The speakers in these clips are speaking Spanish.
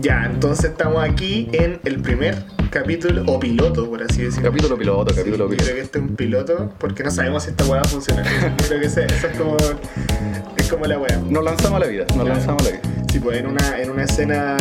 Ya, entonces estamos aquí en el primer capítulo, o piloto, por así decirlo. Capítulo piloto, capítulo piloto. creo que este es un piloto, porque no sabemos si esta weá va a funcionar. Creo que ese- eso es como, es como la weá. Nos lanzamos a la vida, nos Ya. lanzamos a la vida. Sí, pues en una, en una escena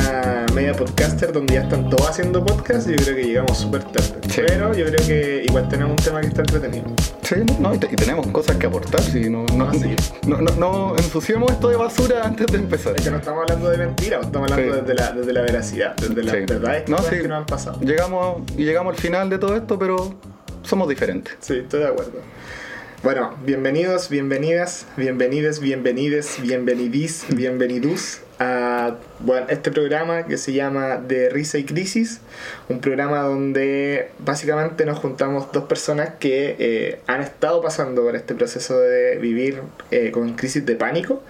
media podcaster donde ya están todos haciendo podcast, yo creo que llegamos súper tarde. Sí. Pero yo creo que igual tenemos un tema que está entretenido. Sí, no, y, te- y tenemos cosas que aportar, sí, no, no, Ah, sí. no, no, no ensuciemos esto de basura antes de empezar. Es que no estamos hablando de mentiras, estamos hablando Sí. desde, la, desde la veracidad, desde las verdades No, que nos han pasado. Llegamos y llegamos al final de todo esto, pero somos diferentes. Sí, estoy de acuerdo. Bueno, bienvenidos, bienvenidas, bienvenides, bienvenides, bienvenidís, bienvenidus a bueno, este programa que se llama De Risa y Crisis, un programa donde básicamente nos juntamos dos personas que eh, han estado pasando por este proceso de vivir eh, con crisis de pánico.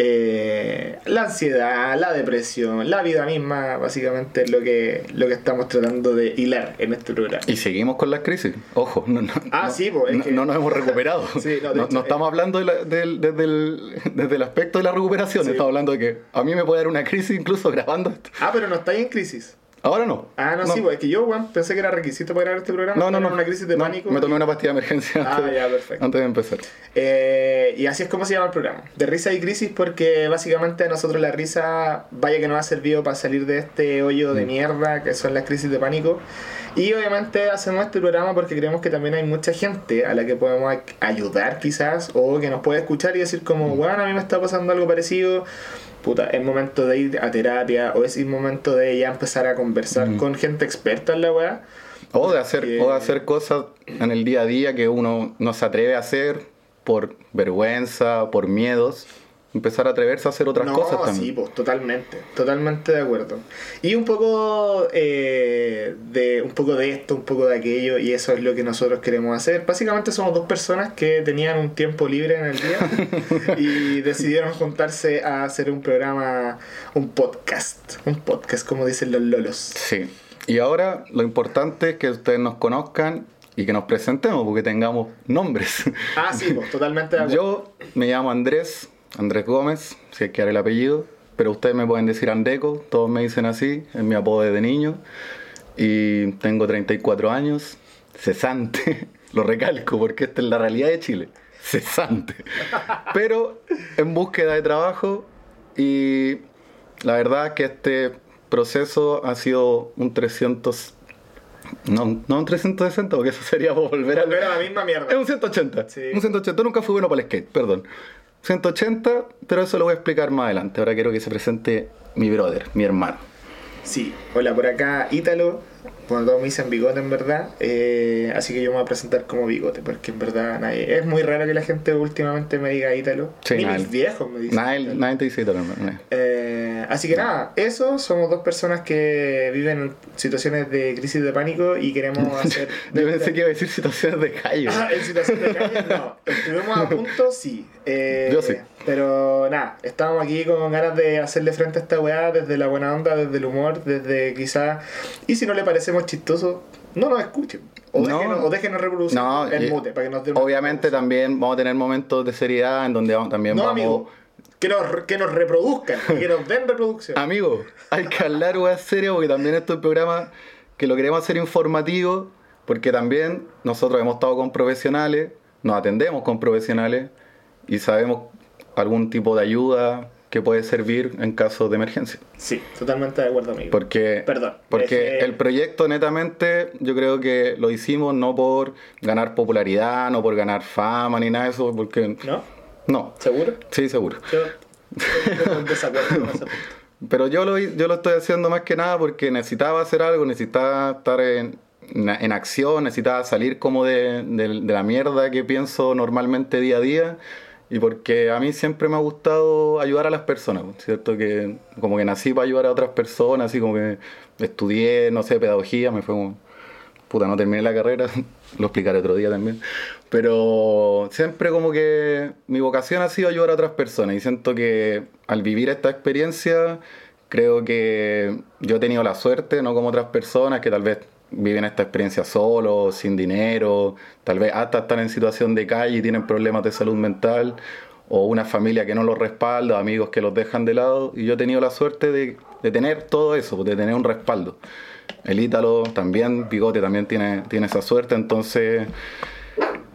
Eh, la ansiedad, la depresión, la vida misma, básicamente es lo que, lo que estamos tratando de hilar en este programa. Y seguimos con las crisis. Ojo, no, no, Ah, no- sí, pues, es no, que- no nos hemos recuperado. Sí, no, hecho, no eh. estamos hablando de la- del- desde, el, desde el aspecto de la recuperación, Sí. estamos hablando de que a mí me puede dar una crisis incluso grabando esto. Ah, pero no estáis en crisis. Ahora no. Ah, no, sí, pues es que yo, weón, pensé que era requisito para grabar este programa. No, no, no. una crisis de No, pánico. Me tomé una pastilla de emergencia Ah, antes, ya, perfecto. antes de empezar. Eh, y así es como se llama el programa. De risa y crisis porque básicamente a nosotros la risa, vaya que nos ha servido para salir de este hoyo Mm. de mierda que son las crisis de pánico. Y obviamente hacemos este programa porque creemos que también hay mucha gente a la que podemos ay- ayudar quizás o que nos puede escuchar y decir como, Mm. bueno, a mí me está pasando algo parecido. Puta, es momento de ir a terapia o es el momento de ya empezar a conversar Mm. con gente experta en la weá. O de hacer, Que- o de hacer cosas en el día a día que uno no se atreve a hacer por vergüenza, por miedos. Empezar a atreverse a hacer otras no, cosas también. sí, pues totalmente, totalmente de acuerdo. Y un poco eh, de un poco de esto, un poco de aquello, y eso es lo que nosotros queremos hacer. Básicamente somos dos personas que tenían un tiempo libre en el día y decidieron juntarse a hacer un programa, un podcast, un podcast como dicen los lolos. Sí. Y ahora lo importante es que ustedes nos conozcan y que nos presentemos porque tengamos nombres. Ah, sí, pues totalmente de acuerdo. Yo me llamo Andrés, Andrés Gómez, si es que haré el apellido, pero ustedes me pueden decir Andeco, todos me dicen así, es mi apodo desde niño. Y tengo 34 años, cesante, lo recalco porque esta es la realidad de Chile, cesante. Pero en búsqueda de trabajo y la verdad que este proceso ha sido un 300... No, no un 360, porque eso sería volver a... Volver a la misma mierda. Es un 180. Sí. Un 180. Nunca fui bueno para el skate, perdón. 180, pero eso lo voy a explicar más adelante. Ahora quiero que se presente mi brother, mi hermano. Sí, hola por acá Ítalo. Bueno, todos me dicen bigote en verdad. eh, así que yo me voy a presentar como bigote, porque en verdad nadie. Es muy raro que la gente últimamente me diga Ítalo. Sí, Ni nadie. mis viejos me dicen. Nadie, nadie te dice Ítalo, no. Eh, así que nada, eso, somos dos personas que viven en situaciones de crisis de pánico y queremos hacer... Yo pensé que iba a decir situaciones de callo. Ah, en situación de calle, no. Estuvimos a punto, sí. Eh, Yo sí. Pero nada, estábamos aquí con ganas de hacerle frente a esta weá desde la buena onda, desde el humor, desde quizá. Y si no le parecemos chistosos, no nos escuchen. O, No. déjenos, o déjenos reproducir No, en mute para que nos Obviamente también vamos a tener momentos de seriedad en donde vamos, también No, vamos... amigo. Que nos, que nos reproduzcan, que nos den reproducción. Amigo, hay que hablar weas serias porque también esto es un programa que lo queremos hacer informativo porque también nosotros hemos estado con profesionales, nos atendemos con profesionales y sabemos algún tipo de ayuda que puede servir en caso de emergencia. Sí, totalmente de acuerdo, amigo. Porque, Perdón, porque el proyecto netamente yo creo que lo hicimos no por ganar popularidad, no por ganar fama ni nada de eso, porque ¿No? no, ¿Seguro? sí, seguro. Yo en desacuerdo con ese punto. Pero yo lo, yo lo estoy haciendo más que nada porque necesitaba hacer algo, necesitaba estar en, en acción, necesitaba salir como de, de- de la mierda que pienso normalmente día a día. Y porque a mí siempre me ha gustado ayudar a las personas, ¿cierto? Que como que nací para ayudar a otras personas, así como que estudié, no sé, pedagogía, me fue como, puta, no terminé la carrera, lo explicaré otro día también. Pero siempre como que mi vocación ha sido ayudar a otras personas y siento que al vivir esta experiencia creo que yo he tenido la suerte, no como otras personas que tal vez viven esta experiencia solos, sin dinero, tal vez hasta están en situación de calle y tienen problemas de salud mental o una familia que no los respalda, amigos que los dejan de lado, y yo he tenido la suerte de, tener todo eso, de tener un respaldo. El Ítalo también, Bigote también tiene, tiene esa suerte, entonces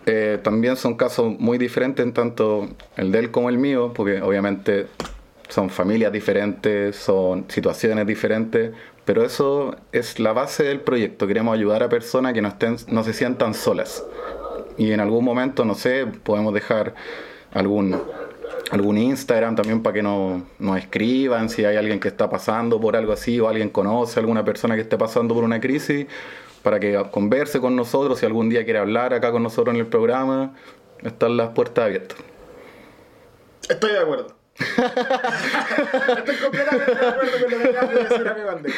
eh, también son casos muy diferentes, en tanto el de él como el mío, porque obviamente son familias diferentes, son situaciones diferentes, pero eso es la base del proyecto. Queremos ayudar a personas que no, estén, no se sientan solas. Y en algún momento, no sé, podemos dejar algún, algún Instagram también para que nos, escriban si hay alguien que está pasando por algo así o alguien conoce alguna persona que esté pasando por una crisis para que converse con nosotros, si algún día quiere hablar acá con nosotros en el programa, están las puertas abiertas. Estoy de acuerdo. Estoy completamente de acuerdo con lo que acabas de decir, amigo Andrés.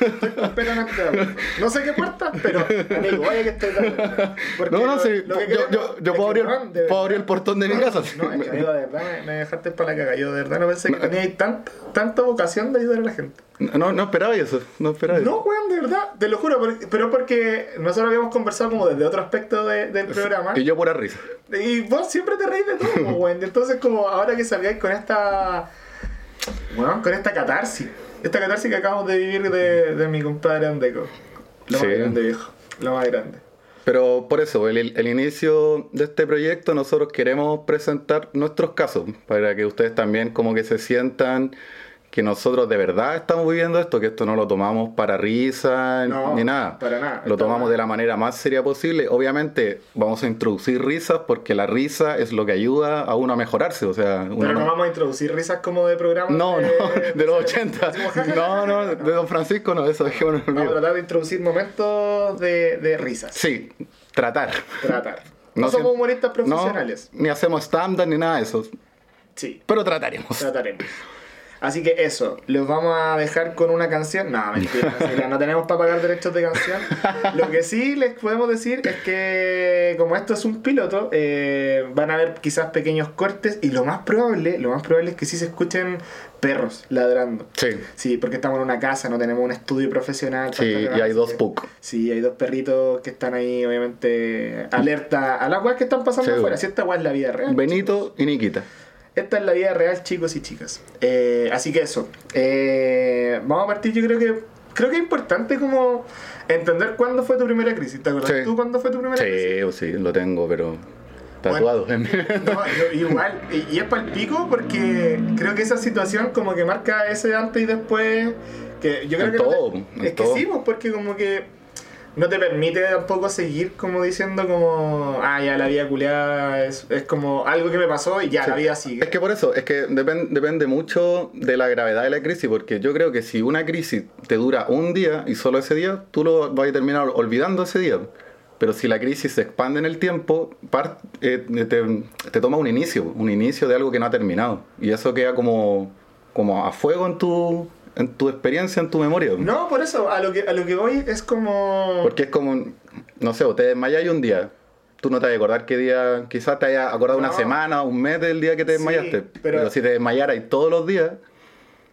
Estoy completamente de acuerdo. No sé qué puerta, pero amigo, vaya que estoy de acuerdo. Porque No, no, lo- sí, lo que yo, yo, yo puedo, abrir, de puedo abrir el portón de mi No, casa. No, es que amigo, de verdad me, me dejaste para la caga. Yo de verdad no pensé que teníais tanta, tanta vocación de ayudar a la gente. No, no esperaba eso, no esperaba eso. No, weón, de verdad, te lo juro, pero porque nosotros habíamos conversado como desde otro aspecto de- del programa. Y yo pura risa. Y vos siempre te reís de todo, weón. Entonces, como ahora que salgáis con esta. Bueno, con esta catarsis. Esta catarsis que acabamos de vivir de, de mi compadre Andeco. Lo Sí. más grande, viejo. Lo más grande. Pero por eso, el, el inicio de este proyecto, nosotros queremos presentar nuestros casos, para que ustedes también como que se sientan que nosotros de verdad estamos viviendo esto, que esto no lo tomamos para risa No, ni nada. para nada. Lo tomamos de la manera más seria posible. Obviamente vamos a introducir risas porque la risa es lo que ayuda a uno a mejorarse. O sea, uno Pero no no- vamos a introducir risas como de programa. no, no, de los 80. Decimos, ja, ja, ja, No, no, de Don Francisco no, eso dejémonos Vamos a tratar de introducir momentos de, de risas. Sí, tratar. Tratar. No, No somos humoristas profesionales. Ni hacemos stand-up ni nada de eso. Sí. Pero trataremos. trataremos. Así que eso, los vamos a dejar con una canción. No, mentira, no tenemos para pagar derechos de canción. Lo que sí les podemos decir es que como esto es un piloto, eh, van a haber quizás pequeños cortes y lo más probable, lo más probable es que sí se escuchen perros ladrando. Sí. Sí, porque estamos en una casa, no tenemos un estudio profesional. Sí, y hay dos PUC. Sí, hay dos perritos que están ahí, obviamente, alerta a las weas que están pasando Sí, afuera. Si esta wea es la vida real. Benito y Nikita. Esta es la vida real, chicos y chicas. Eh, así que eso. Eh, vamos a partir, yo creo que. Creo que es importante como entender cuándo fue tu primera crisis. ¿Te acuerdas Sí. tú cuándo fue tu primera crisis? Sí, sí, lo tengo, pero tatuado. No, yo- igual. Y, y es para el pico porque creo que esa situación como que marca ese antes y después. Que yo creo En que no te- es que todo. sí, pues porque como que no te permite tampoco seguir como diciendo como, ah, ya la vida culiada es, es como algo que me pasó y ya la vida sigue. Es que por eso, es que depen- depende mucho de la gravedad de la crisis, porque yo creo que si una crisis te dura un día y solo ese día, tú lo vas a terminar olvidando ese día. Pero si la crisis se expande en el tiempo, eh, te, te toma un inicio, un inicio de algo que no ha terminado. Y eso queda como, como a fuego en tu, en tu experiencia, en tu memoria. No, por eso, a lo que, a lo que voy es como... Porque es como, no sé, o te desmayáis un día. Tú no te vas a acordar qué día, quizás te hayas acordado una semana, un mes del día que te Sí, desmayaste. pero- pero... si te desmayaras todos los días,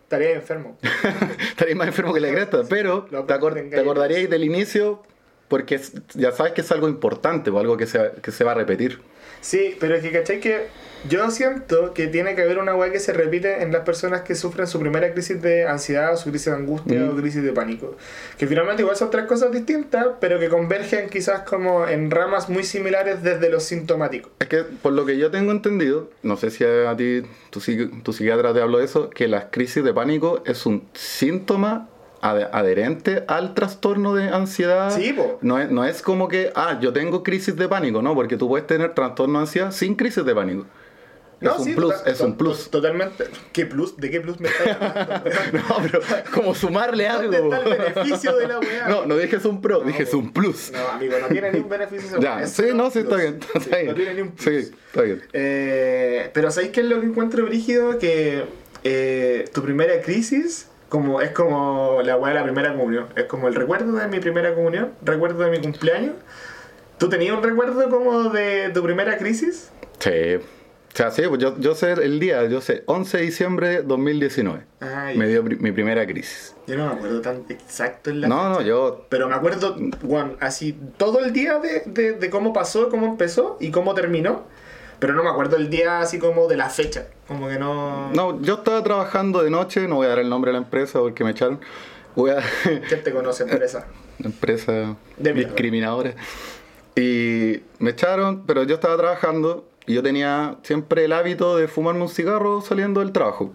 Estaría enfermo. estarías más enfermo que la cresta. Pero Lo te, acor- tengáis. te acordaríais del inicio porque es- ya sabes que es algo importante o algo que se, que se va a repetir. Sí, pero es que, ¿cachai? Que yo siento que tiene que haber una weá que se repite en las personas que sufren su primera crisis de ansiedad, o su crisis de angustia Mm. o crisis de pánico. Que finalmente igual son tres cosas distintas, pero que convergen quizás como en ramas muy similares desde lo sintomático. Es que por lo que yo tengo entendido, no sé si a ti, tu, tu psiquiatra te habló de eso, que las crisis de pánico es un síntoma adherente al trastorno de ansiedad. Sí. No es, no es como que, ah, yo tengo crisis de pánico, ¿no? Porque tú puedes tener trastorno de ansiedad sin crisis de pánico. es un sí, plus, es un plus. to- Totalmente. ¿Qué plus? ¿De qué plus me estás hablando? No, pero como sumarle algo. ¿Dónde está el beneficio de la weá? No, no dije es un pro, No, dije es un plus. No, amigo, no tiene ni un beneficio. Ya, es sí, no, sí, está bien, Sí, está bien. No tiene ni un plus. Sí, está bien. Eh, pero ¿sabéis qué es lo que encuentro brígido? Que eh, tu primera crisis como, es como la weá de la primera comunión. Es como el recuerdo de mi primera comunión, recuerdo de mi cumpleaños. ¿Tú tenías un recuerdo como de tu primera crisis? Sí. O sea, sí, pues yo, yo sé el día, yo sé, 11 de diciembre de 2019. Ay, Me dio pri- mi primera crisis. yo no me acuerdo tan exacto en la No, no, yo. Pero me acuerdo, Juan, así todo el día de, de- de cómo pasó, cómo empezó y cómo terminó. Pero no me acuerdo el día así como de la fecha. Como que no. No, yo estaba trabajando de noche, no voy a dar el nombre de la empresa porque me echaron. Voy a... ¿Quién te conoce, empresa? empresa De discriminadora. Y me echaron, pero yo estaba trabajando y yo tenía siempre el hábito de fumarme un cigarro saliendo del trabajo.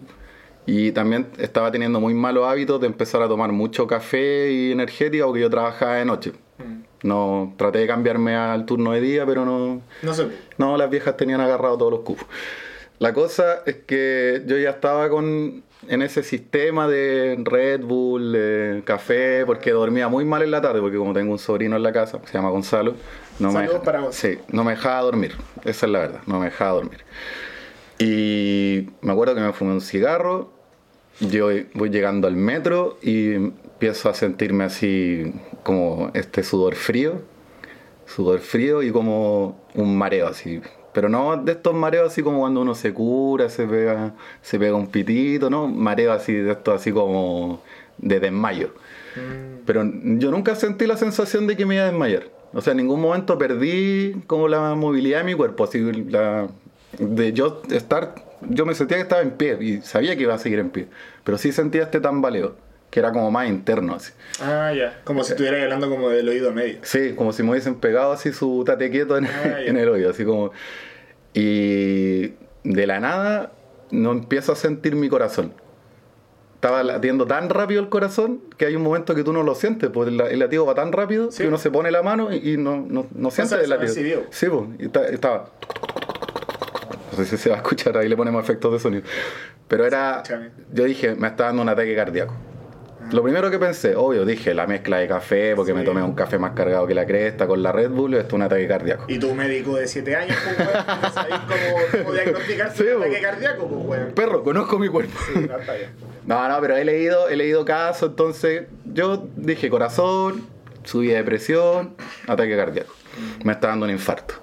Y también estaba teniendo muy malos hábitos de empezar a tomar mucho café y energética porque yo trabajaba de noche. No, traté de cambiarme al turno de día, pero no, No sé. no, las viejas tenían agarrado todos los cupos. La cosa es que yo ya estaba con en ese sistema de Red Bull, de café, porque dormía muy mal en la tarde, porque como tengo un sobrino en la casa, se llama Gonzalo, no me, deja- para sí, no me dejaba dormir, esa es la verdad, no me dejaba dormir. Y me acuerdo que me fumé un cigarro, yo voy llegando al metro y empiezo a sentirme así como este sudor frío, sudor frío y como un mareo así. Pero no de estos mareos así como cuando uno se cura, se pega, se pega un pitito, ¿no? Mareo así de esto así como de desmayo. Pero yo nunca sentí la sensación de que me iba a desmayar. O sea, en ningún momento perdí como la movilidad de mi cuerpo. Así, la, de yo estar, yo me sentía que estaba en pie y sabía que iba a seguir en pie. Pero sí sentía este tambaleo, que era como más interno así. Ah, ya. Como si estuvieras hablando como del oído medio. Sí, como si me hubiesen pegado así su tate quieto en, Ah, ya. en el oído, así como... Y de la nada no empiezo a sentir mi corazón. Estaba latiendo tan rápido el corazón que hay un momento que tú no lo sientes, porque el, latido va tan rápido Sí. que uno se pone la mano y, no, no, no siente el latido. Sí, pues, y ta- estaba... No sé si se va a escuchar, ahí le ponemos efectos de sonido. Pero era... Yo dije, me está dando un ataque cardíaco. Lo primero que pensé, obvio, dije la mezcla de café, porque me tomé un café más cargado que la cresta con la Red Bull, esto es un ataque cardíaco. Y tu médico de 7 años, pues, weón, no sabéis cómo, cómo diagnosticar Sí, un ataque cardíaco, pues, weón. Perro, conozco mi cuerpo. Sí, no, está bien. No, no, pero he leído, he leído casos, entonces yo dije corazón, subida de presión, ataque cardíaco. Me está dando un infarto.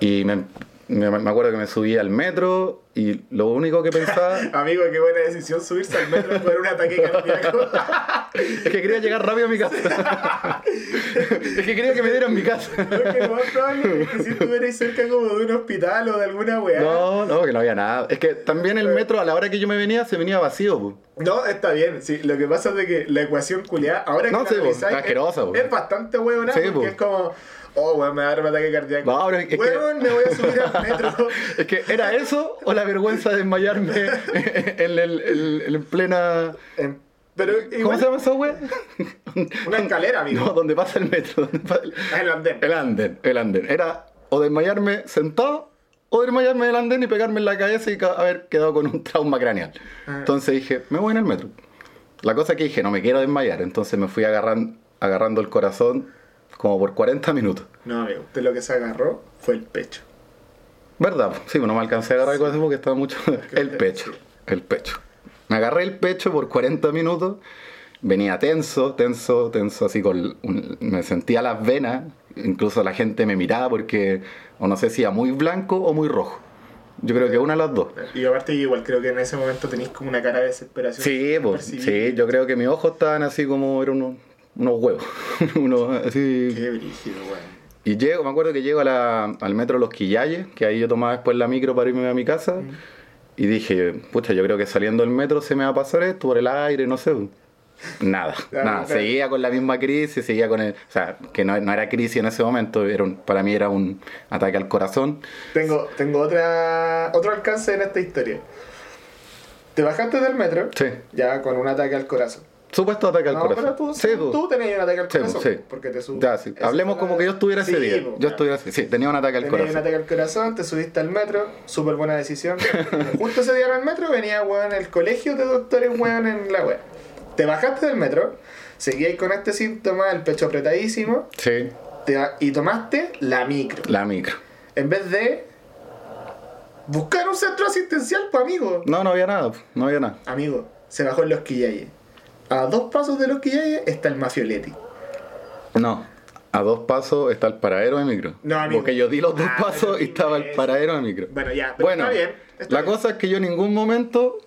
Y me, me- me acuerdo que me subí al metro y lo único que pensaba Amigo, qué buena decisión subirse al metro por un ataque cardíaco. es que quería llegar rápido a mi casa. es que quería que me dieran mi casa. Lo más probable es que si estuvierais cerca como de un hospital o de alguna weá. No, no, que no había nada. Es que también el metro a la hora que yo me venía se venía vacío. po. No, está bien. Sí, lo que pasa es de que la ecuación culiada, ahora No, que sí, la po, analizáis, está asquerosa, es, po. es bastante huevona Sí, porque po. es como, oh, weón, me va a dar un ataque cardíaco. No, pero es que- Weón, me voy a subir al metro. Es que era eso o la vergüenza de desmayarme en, el- en- en plena. ¿Cómo se llama esa wea? una escalera, amigo. No, donde pasa el metro. pasa el- Ah, el andén. El andén, el andén. Era o desmayarme sentado o desmayarme en el andén y pegarme en la cabeza y haber quedado con un trauma craneal. Ah. Entonces dije, me voy en el metro. La cosa que dije, no me quiero desmayar. Entonces me fui agarran- agarrando el corazón como por 40 minutos. No, amigo, usted lo que se agarró fue el pecho. ¿Verdad? Sí, no me alcancé a agarrar el corazón porque estaba mucho. El pecho. El pecho. Me agarré el pecho por 40 minutos. Venía tenso, tenso, tenso, así con. un- me sentía las venas. Incluso la gente me miraba porque. O no sé si era muy blanco o muy rojo. Yo creo que una de las dos. Y aparte, igual creo que en ese momento tenéis como una cara de desesperación. Sí, pues, sí, yo creo que mis ojos estaban así como eran unos, unos huevos. unos así. Qué brígido, weón. Y llego, me acuerdo que llego a la- al metro Los Quillayes, que ahí yo tomaba después la micro para irme a mi casa. Y dije, pucha, yo creo que saliendo del metro se me va a pasar esto por el aire, no sé. Nada, Claro, nada. Seguía con la misma crisis, seguía con el. O sea, que no, no era crisis en ese momento, era un- para mí era un ataque al corazón. Tengo, tengo otra, otro alcance en esta historia. Te bajaste del metro, Sí. ya con un ataque al corazón. Supuesto ataque al no, corazón. pero tú, sí, pues. tú tenías un ataque al Sí, corazón. sí. Porque te subes. Ya, sí. Hablemos como que yo estuviera ese día. po, yo estuviera así. Sí, tenía un ataque al Tenías corazón. un ataque al corazón, te subiste al metro, súper buena decisión. Justo ese día en el metro venía, weón, el colegio de doctores, weón, en la web. Te bajaste del metro, seguías con este síntoma, el pecho apretadísimo, Sí, te y tomaste la micro. la micro. En vez de buscar un centro asistencial, pues amigo. No, no había nada, no había nada. Amigo, se bajó en Los Quillayes. A dos pasos de Los Quillayes está el Mafioletti. No, a dos pasos está el paradero de micro. No, amigo. Porque yo di los dos Ah, pasos y estaba el paradero de micro. Bueno, ya, pero Bueno, está bien. está la bien. cosa es que yo en ningún momento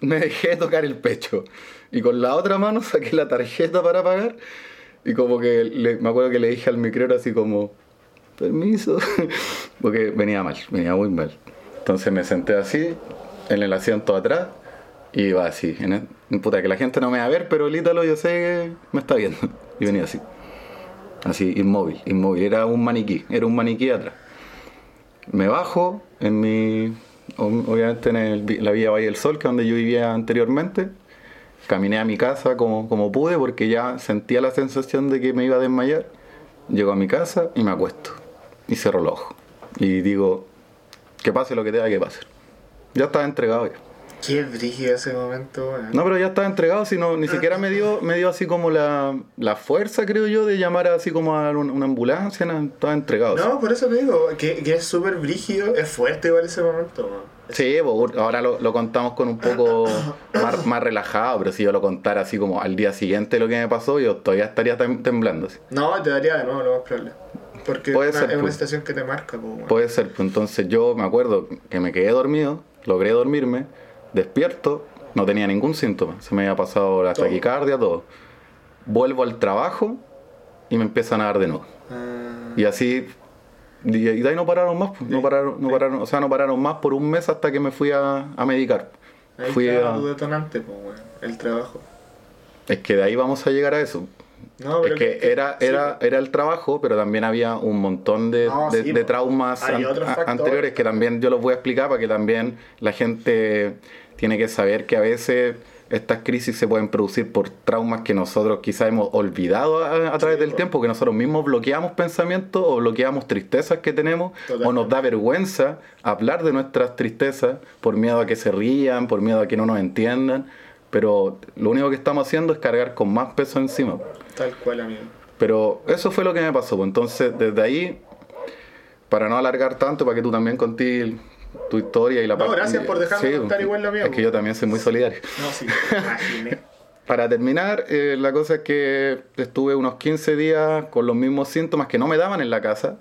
me dejé de tocar el pecho. Y con la otra mano saqué la tarjeta para pagar. Y como que le- me acuerdo que le dije al micrero así como, permiso. porque venía mal, venía muy mal. Entonces me senté así, en el asiento atrás, y iba así. En el- puta, que la gente no me va a ver, pero el Ítalo yo sé que me está viendo. Y venía así. Así, inmóvil, inmóvil. Era un maniquí, era un maniquí atrás. Me bajo en mi. ob- Obviamente en el la vía Valle del Sol, que es donde yo vivía anteriormente. Caminé a mi casa como, como pude porque ya sentía la sensación de que me iba a desmayar. Llego a mi casa y me acuesto. Y cierro los ojos. Y digo, que pase lo que tenga que pasar. Ya estaba entregado ya. Qué brígido ese momento. No, pero ya estaba entregado, sino ni siquiera me dio, me dio así como la, la fuerza, creo yo, de llamar así como a un- una ambulancia, nada, estaba entregado. No, por eso te digo, que, que es súper brígido, es fuerte igual ese momento. Sí, pues, ahora lo, lo contamos con un poco más, más relajado, pero si yo lo contara así como al día siguiente lo que me pasó, yo todavía estaría tem- temblando. así. No, te daría de nuevo lo más probable. Porque Puede es una, ser, es una pues. situación que te marca, pues. Puede ser, pues entonces yo me acuerdo que me quedé dormido, logré dormirme, despierto, no tenía ningún síntoma, se me había pasado la taquicardia, todo. Vuelvo al trabajo y me empiezan a dar de nuevo. Ah, Y así, y de ahí no pararon más, pues, no pararon, no pararon, o sea, no pararon más por un mes hasta que me fui a, a medicar. ahí Fui a- tu detonante, pues. El trabajo. es que de ahí vamos a llegar a eso. No, Es pero que era, sí, era, era el trabajo, pero también había un montón de, No, de- sí, de po. traumas an- anteriores que también yo los voy a explicar para que también la gente tiene que saber que a veces estas crisis se pueden producir por traumas que nosotros quizás hemos olvidado a, a través Sí, del po. tiempo, que nosotros mismos bloqueamos pensamientos o bloqueamos tristezas que tenemos, o nos da vergüenza hablar de nuestras tristezas por miedo a que se rían, por miedo a que no nos entiendan, pero lo único que estamos haciendo es cargar con más peso encima. Tal cual, amigo. Pero eso fue lo que me pasó. pues. Entonces, desde ahí, para no alargar tanto, para que tú también contés tu historia y la No, parte- gracias por dejarme Sí, contar igual lo mío, Es que yo también soy muy solidario. No, sí, imaginé. Para terminar, eh, la cosa es que estuve unos 15 días con los mismos síntomas que no me daban en la casa.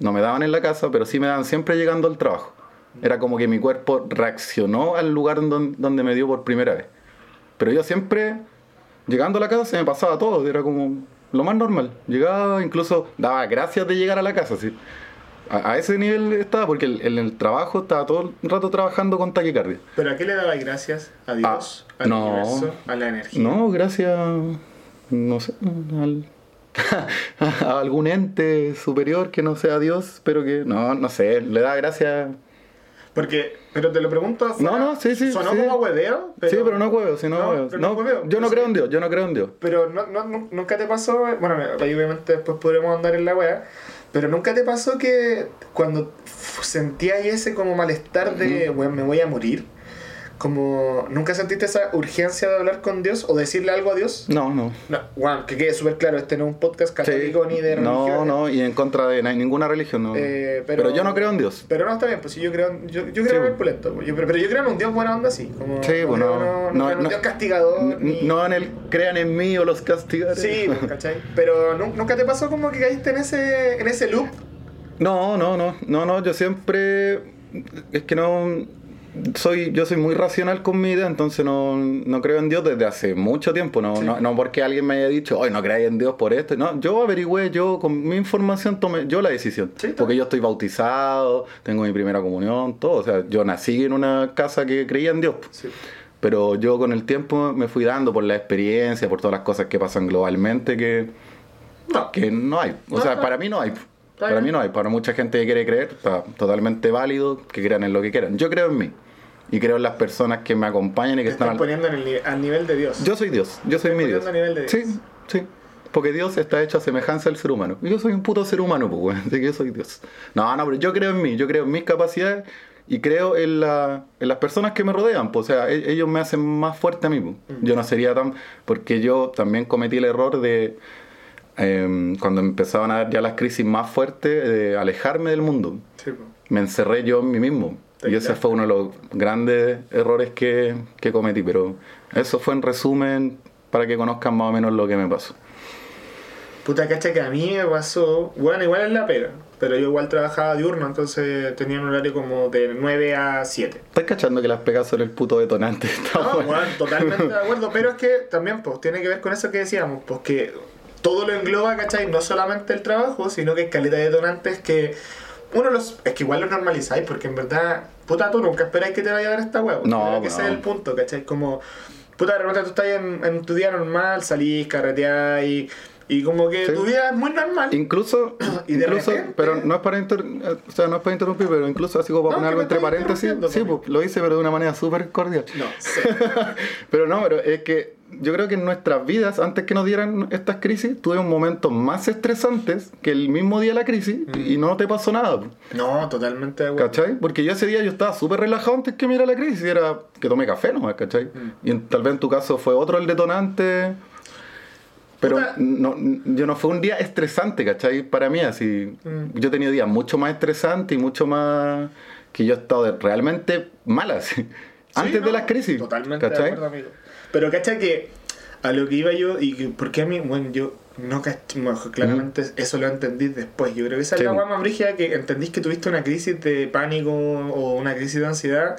No me daban en la casa, pero sí me daban siempre llegando al trabajo. Era como que mi cuerpo reaccionó al lugar don- donde me dio por primera vez. Pero yo siempre, llegando a la casa, se me pasaba todo. Era como lo más normal. Llegaba, incluso daba gracias de llegar a la casa. ¿sí? A, a ese nivel estaba, porque el- en el trabajo estaba todo el rato trabajando con taquicardia. ¿Pero a qué le dabas gracias? ¿A Dios? Ah, ¿Al no. universo? ¿A la energía? No, gracias, no sé, al- a algún ente superior que no sea Dios, pero que, no, no sé, le da gracias. Porque, pero te lo pregunto. No, fuera- no, sí, sí. Sonó sí. como hueveo. sí, pero no huevo, si no, No, huevo. pero no No, hueveo, yo no sí. creo en Dios, yo no creo en Dios. Pero no, no, nu- nunca te pasó, bueno, ahí obviamente después podremos andar en la wea, pero nunca te pasó que cuando sentías ese como malestar de, weón, me voy a morir, como nunca sentiste esa urgencia de hablar con Dios o decirle algo a Dios? No, no. No, que quede súper claro, este no es un podcast Sí. católico ni de religión. No, no, y en contra de na- ninguna religión, no. Eh, pero, yo no creo en Dios. Pero no está bien, pues si yo creo, en- yo, yo creo Sí, en el pulento, yo- pero, pero yo creo en un Dios buena onda, sí. Como, Sí, no, no, no, en un no. Dios castigador. ni- No en el crean en mí o los castigaré. Sí, pues, ¿cachai? Pero nu- nunca te pasó como que caíste en ese, en ese loop. No, no, no, no, no, yo siempre es que no soy yo soy muy racional con mi idea, entonces no, no creo en Dios desde hace mucho tiempo, no, Sí. no, no porque alguien me haya dicho, "Ay, no creáis en Dios por esto", no, yo averigüé, yo con mi información tomé yo la decisión, Sí, porque yo estoy bautizado, tengo mi primera comunión, todo, o sea, yo nací en una casa que creía en Dios. Sí. Pero yo con el tiempo me fui dando por la experiencia, por todas las cosas que pasan globalmente que No. que no hay. O sea, para mí no hay. Para mí no hay. Para mucha gente que quiere creer, está totalmente válido que crean en lo que quieran. Yo creo en mí. Y creo en las personas que me acompañan y que Te están al... poniendo en el al nivel de Dios. Yo soy Dios. Yo soy mi Dios. poniendo a nivel de Dios. Sí, sí. Porque Dios está hecho a semejanza del ser humano. Y yo soy un puto ser humano, pues. Así que yo soy Dios. No, no, pero yo creo en mí. Yo creo en mis capacidades y creo en, la, en las personas que me rodean. Pues, o sea, e- ellos me hacen más fuerte a mí. pues. Mm. Yo no sería tan... Porque yo también cometí el error de... em, cuando empezaban a dar ya las crisis más fuertes, de alejarme del mundo. Sí, po. Me encerré yo en mí mismo. Y ese fue uno de los grandes errores que, que cometí. Pero eso fue en resumen para que conozcan más o menos lo que me pasó. Puta, cacha que a mí me pasó. Bueno, igual es la pega. Pero yo igual trabajaba diurno, entonces tenía un horario como de 9 a 7. ¿Estás cachando que las pegas son el puto detonante? Está No, bueno. bueno, totalmente de acuerdo, pero es que también pues tiene que ver con eso que decíamos, pues que todo lo engloba, ¿cachai? No solamente el trabajo, sino que hay caleta de detonantes que uno los. Es que igual lo normalizáis, porque en verdad, puta, tú nunca esperáis que te vaya a dar esta hueá. No, que ese es el punto, ¿cachai? Como, puta, de repente tú estás en, en tu día normal, salís, carreteáis, y como que Sí. tu vida es muy normal. Incluso, Y de incluso repente- pero no es para inter- o sea, no es para interrumpir, pero incluso así como para No, poner algo entre paréntesis, sí, pues. pues, lo hice pero de una manera súper cordial. No, sí. Pero no, pero es que yo creo que en nuestras vidas, antes que nos dieran estas crisis, tuvimos momentos más estresantes que el mismo día de la crisis y no te pasó nada. No, totalmente de acuerdo. ¿Cachai? Porque yo ese día yo estaba súper relajado antes que mira la crisis y era que tomé café nomás, ¿cachai? Mm. Y en- tal vez en tu caso fue otro el detonante. Pero no, yo no fue un día estresante, ¿cachai? Para mí, así. Mm. Yo he tenido días mucho más estresantes y mucho más. que yo he estado realmente mal, así. Antes de las crisis. Totalmente de acuerdo, amigo. Pero cacha que a lo que iba yo y que, porque a mí, bueno, yo no caché, bueno, claramente eso lo entendí después. Yo creo que esa Sí. es la más brígida que entendís que tuviste una crisis de pánico o una crisis de ansiedad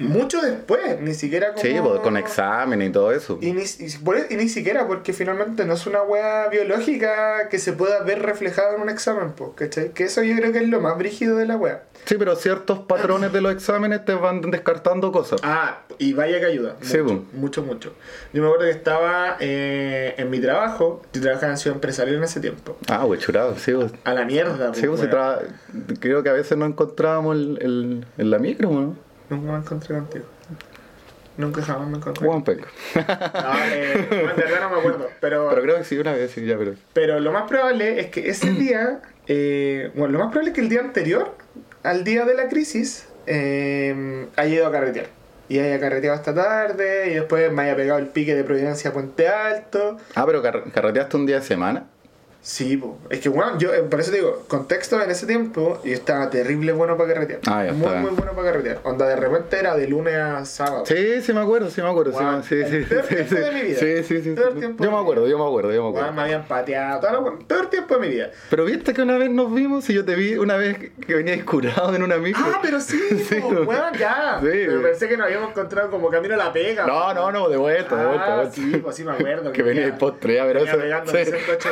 mucho después, ni siquiera como... Sí, pues, con examen y todo eso. Y ni, y ni siquiera porque finalmente no es una wea biológica que se pueda ver reflejada en un examen, pues, ¿cachai? Que eso yo creo que es lo más brígido de la wea. Sí, pero ciertos patrones de los exámenes te van descartando cosas. Ah, y vaya que ayuda. Sí, mucho, bo. mucho, mucho. Yo me acuerdo que estaba eh, en mi trabajo, yo trabajaba en Ciudad Empresarial en ese tiempo. Ah, pues churado, sí, pues. A la mierda, Sí, pues, pues, weón. traba- creo que a veces no encontrábamos el, el, en la micro, ¿no? Nunca me encontré contigo. Nunca jamás me encontré. Juan Peco. No, eh, en verdad no me acuerdo. Pero, Pero creo que sí, una vez, sí, ya, pero... pero lo más probable es que ese día, eh, bueno, lo más probable es que el día anterior al día de la crisis eh, haya ido a carretear. Y haya carreteado hasta tarde y después me haya pegado el pique de Providencia a Puente Alto. Ah, pero car- carreteaste un día de semana. Sí, po. es que bueno, yo eh, por eso te digo, contexto en ese tiempo yo estaba terrible bueno para carretear. Ah, ya muy, está. muy bueno para carretear. Onda de repente era de lunes a sábado. Sí, sí me acuerdo, sí me acuerdo. sí, Guau, me- sí, el sí, peor sí, tiempo sí. de mi vida. Sí, sí, sí. Peor sí. tiempo de Yo me acuerdo, yo me acuerdo, yo me acuerdo. me habían pateado, todo lo, peor tiempo de mi vida. Pero viste que una vez nos vimos y yo te vi una vez que venías curado en una micro. Ah, pero sí, Sí, po, no. weón, ya. Sí, pero pensé que nos habíamos encontrado como camino a la pega. No, po. no, no, de vuelta, de vuelta, de Ah, vuelta. sí, pues sí me acuerdo. Que venía el postre, ya, pero venía eso- pegando sí. en 108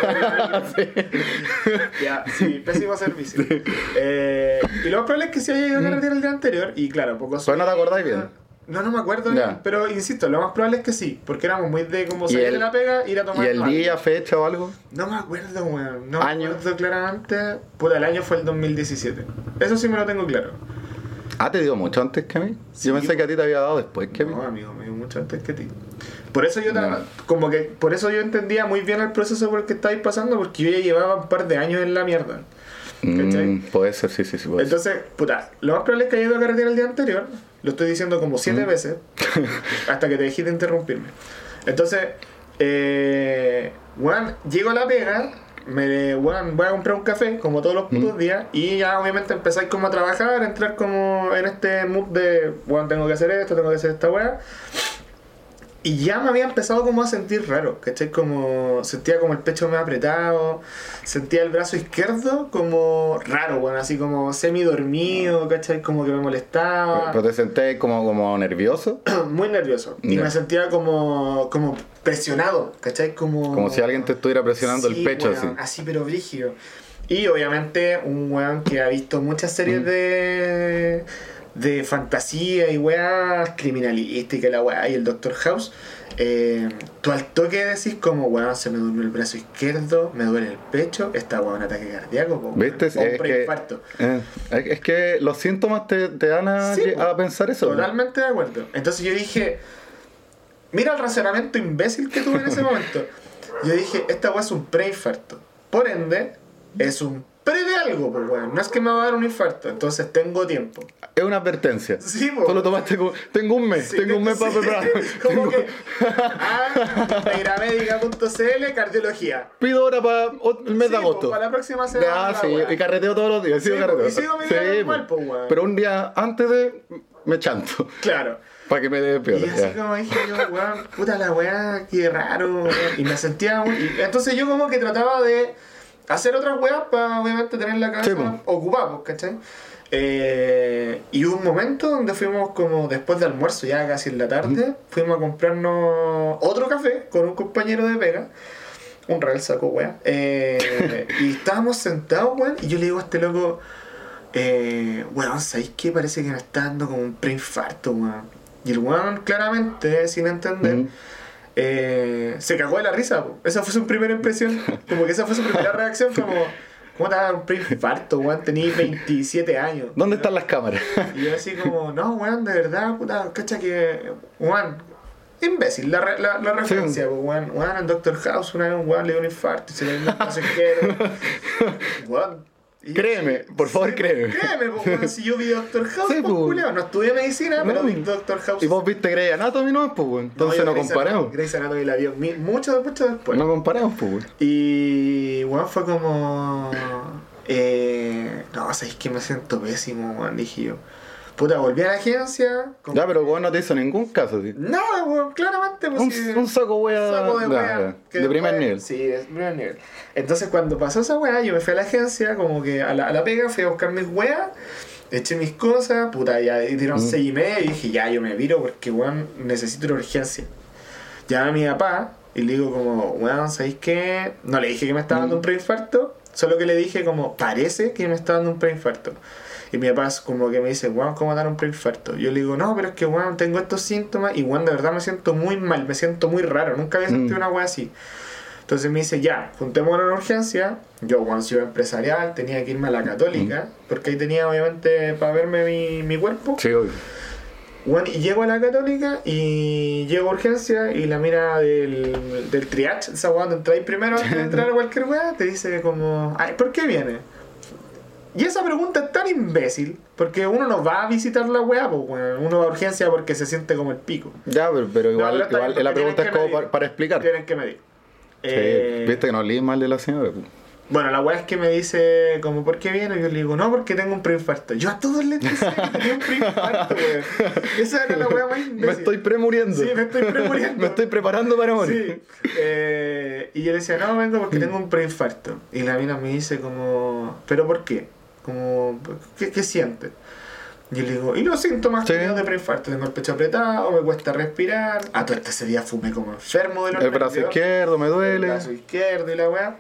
Ya, sí, pésimo servicio. Eh, y lo más probable es que se haya ido a carretera el día anterior. Y claro, poco Pues no te acordáis bien. No, no me acuerdo Ya. pero insisto, lo más probable es que sí, porque éramos muy de como ¿Y salir el- de la pega, ir a tomar ¿Y el algo. día, fecha o algo? No me acuerdo, weón. No ¿Año? me acuerdo claramente. Puta, el año fue el 2017. Eso sí me lo tengo claro. Ah, te dio mucho antes que a mí. Sí, yo pensé que a ti te había dado después que a mí. No, amigo, me dio mucho antes que ti. Por eso yo Ya. como que por eso yo entendía muy bien el proceso por el que estáis pasando, porque yo ya llevaba un par de años en la mierda. ¿cachai? Mm, puede ser, sí, sí, sí. Puede ser. Entonces, puta, lo más probable es que haya ido a carretera el día anterior. Lo estoy diciendo como siete veces. hasta que te dejé de interrumpirme. Entonces, eh, weón, llego a la pega. Me, weón, voy a comprar un café, como todos los putos días. Y ya, obviamente, empezáis como a trabajar, a entrar como en este mood de, weón, tengo que hacer esto, tengo que hacer esta weá. Y ya me había empezado como a sentir raro, ¿cachai? Como sentía como el pecho medio apretado, sentía el brazo izquierdo como raro, bueno, así como semi dormido, ¿cachai? Como que me molestaba, ¿Pero te senté como, como nervioso? muy nervioso. Y Ya. me sentía como, como presionado, ¿cachai? Como, Como si alguien te estuviera presionando Sí, el pecho weón, así. pero brígido. Y obviamente un weón que ha visto muchas series Mm. de, de fantasía y weas criminalística y la wea y el Doctor House. Eh, tú al toque decís como weón se me durmió el brazo izquierdo, me duele el pecho, está weón un ataque cardíaco, po, ¿Viste? o un Es que, preinfarto. eh, es que los síntomas te, te dan a, Sí, a pensar eso. ¿no? Totalmente de acuerdo. Entonces yo dije, mira el razonamiento imbécil que tuve en ese momento. Yo dije, esta weá es un preinfarto. Por ende, es un pre de algo, pues weón. No es que me va a dar un infarto, entonces tengo tiempo. Es una advertencia. Sí, po. Tú lo tomaste como. Tengo un mes, Sí, tengo un mes para sí. preparar. Como Tengo- que, ah, cardiología. Pido hora para el mes Sí, de agosto. po, para la próxima semana. Ah, sí, y carreteo todos los días. Sí, sigo po, carreteo. y sigo mi po. po, weón. Pero un día antes de. Me chanto. Claro. Para que me dé peor. Y así ya. como dije yo, weón, puta la weá, qué raro. weón. Y me sentía muy... y entonces yo como que trataba de hacer otras weas para obviamente tener la cabeza Sí, ocupada, ¿cachai? Eh, y hubo un momento donde fuimos como después de almuerzo, ya casi en la tarde, fuimos a comprarnos otro café con un compañero de pega. Un real saco, weá. Eh, y estábamos sentados, weón, y yo le digo a este loco, eh, weón, ¿sabéis qué? Parece que me está dando como un preinfarto, weón. Y el weón, claramente, sin entender. Eh, se cagó de la risa, po. Esa fue su primera impresión. Como que esa fue su primera reacción, como, ¿cómo te va a dar un preinfarto, weón? Tenías 27 años. ¿Dónde están las cámaras? Y yo así como, no, weón, de verdad, puta, cacha que, weón, imbécil, la, la, la referencia, pues, weón, weón, en Doctor House una vez un weón le dio un infarto y se le dio un pasajero, weón. Y- Créeme, por favor, Sí, créeme. Créeme, weón, si yo vi Doctor House, Sí, pues, culiao, no estudié medicina, pero No. vi Doctor House. Y vos viste Grey Anatomy, ¿no? Pues, weón. Entonces no, comparemos. Grey's Anatomy la vi mi- mucho, mucho después. No comparemos, pues. Y weón fue como. Eh, no, sabéis que me siento pésimo, weón, dije yo. Puta, volví a la agencia. Ya, pero weón no te hizo ningún caso, sí. Nada, weón, claramente. Pues, Un, sí, un saco wea. saco de que de primer después- nivel. Sí, de primer nivel. Entonces, cuando pasó esa weá, yo me fui a la agencia, como que a la, a la pega, fui a buscar mis weas, eché mis cosas, puta, ya dieron Mm. seis y media y dije, ya, yo me viro porque, weón, necesito una urgencia. Llamé a mi papá y le digo como, weón, ¿sabéis qué? No le dije que me estaba dando un preinfarto, solo que le dije como, parece que me está dando un preinfarto. Y mi papá como que me dice, weón, ¿cómo dar un preinfarto? Yo le digo, no, pero es que, weón, tengo estos síntomas y, weón, de verdad me siento muy mal, me siento muy raro, nunca había sentido Mm. una weá así. Entonces me dice, ya, juntémonos en urgencia. Yo, Juan Ciudad Empresarial, tenía que irme a la Católica, porque ahí tenía, obviamente, para verme mi, mi cuerpo. Sí, obvio. Bueno, y llego a la Católica y llego a urgencia y la mira del, del triage, esa weá donde entráis primero antes de entrar a cualquier weá, te dice como, ay, ¿por qué viene? Y esa pregunta es tan imbécil, porque uno no va a visitar la weá, pues uno va a urgencia porque se siente como el pico. Ya, pero, igual, la pregunta es como para, para explicar. Tienen que medir. Sí, Eh, Viste que no leí mal de la señora. pues. Bueno, la weá es que me dice, como, ¿por qué viene? Y yo le digo, no, porque tengo un preinfarto. Yo a todos les decía que tenía un preinfarto, weón. Esa era la weá más imbécil. Me estoy premuriendo. Sí, me estoy premuriendo. Me estoy preparando para morir. Sí. Eh, y yo le decía, no, vengo porque tengo un preinfarto. Y la mina me dice como, ¿pero por qué? Como, ¿qué, qué sientes? Y le digo, y los síntomas Sí. que de preinfarto, tengo el pecho apretado, me cuesta respirar. A todo este ese día fumé como enfermo de los El brazo izquierdo me El duele. brazo izquierdo y la weá.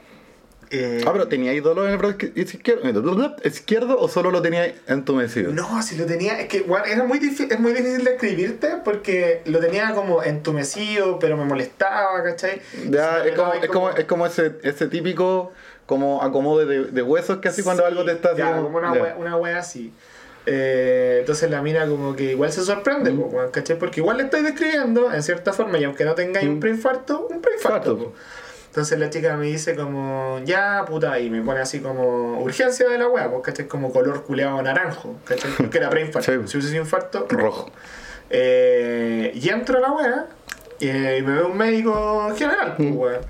Eh, Ah, pero ¿teníais dolor en el brazo izquierdo, izquierdo o solo lo teníais entumecido? No, si lo tenía, es que bueno, era muy es muy difícil de escribirte porque lo tenía como entumecido, pero me molestaba, ¿cachai? Ya, es como, es como, es como ese, ese típico como acomode de, de huesos que así cuando Sí, algo te está haciendo. como una ya. wea, una wea así. Eh, entonces la mina como que igual se sorprende, Mm. po. Porque igual le estoy describiendo, en cierta forma, y aunque no tengáis un Mm. preinfarto, un preinfarto. Entonces la chica me dice como, ya puta, y me pone así como urgencia de la wea, pues, ¿cachai? Como color culeado naranjo, ¿cachai? Porque era preinfarto. Sí. Si hubiese sido infarto, rojo. Eh, y entro a la wea eh, y me ve un médico general, pues, Mm. weón.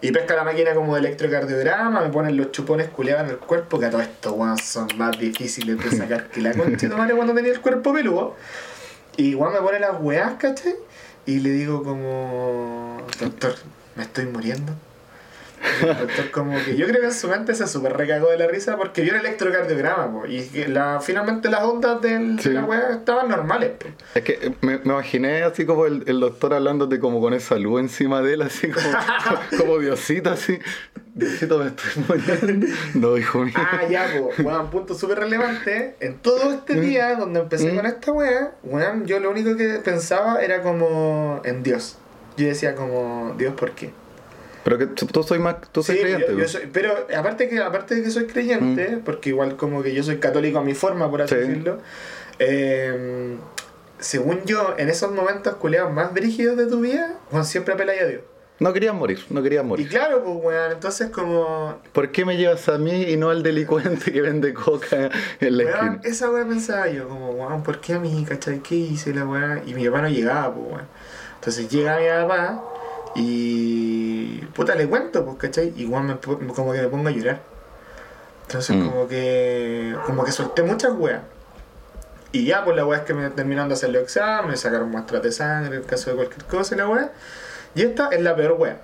Y pesca la máquina como de electrocardiograma, me ponen los chupones culeados en el cuerpo, que a todo esto, weón, son más difíciles de sacar que la concha de madre cuando tenía el cuerpo peludo. Y igual me pone las weas, ¿cachai? Y le digo como, doctor, me estoy muriendo. Como que yo creo que en su mente se super recagó de la risa porque vio el electrocardiograma, po, y que la, finalmente las ondas del, Sí. de la wea estaban normales. po. Es que me, me imaginé así como el, el doctor hablándote como con esa luz encima de él, así como, como Diosito, así. Diosito, me estoy muriendo. No, hijo mío. Ah, ya, pues, weón, punto súper relevante. En todo este Mm. día donde empecé Mm. con esta wea, weón, yo lo único que pensaba era como en Dios. Yo decía como, Dios, ¿por qué? Pero que tú, soy más, tú soy Sí, creyente. yo- yo pues. soy- pero aparte que aparte de que soy creyente, porque igual como que yo soy católico a mi forma, por así Sí. decirlo, eh, según yo, en esos momentos culeados más brígidos de tu vida, Juan siempre apeláis a Dios. No querías morir, no querías Y morir. claro, pues weón, entonces como ¿Por qué me llevas a mí y no al delincuente que vende coca en la Weón, esquina? esa weá pensaba yo, como, weón, ¿por qué a mí, cachai? ¿Qué hice la weá? Y mi papá no llegaba, pues, weón. Entonces llega mi papá y. puta, le cuento, pues, cachai? Weón, me como que me pongo a llorar. Entonces, Mm. como que. como que solté muchas weas. Y ya, pues la weá es que me terminaron de hacer los exámenes, me sacaron muestras de sangre en caso de cualquier cosa y la weá. Y esta es la peor weá.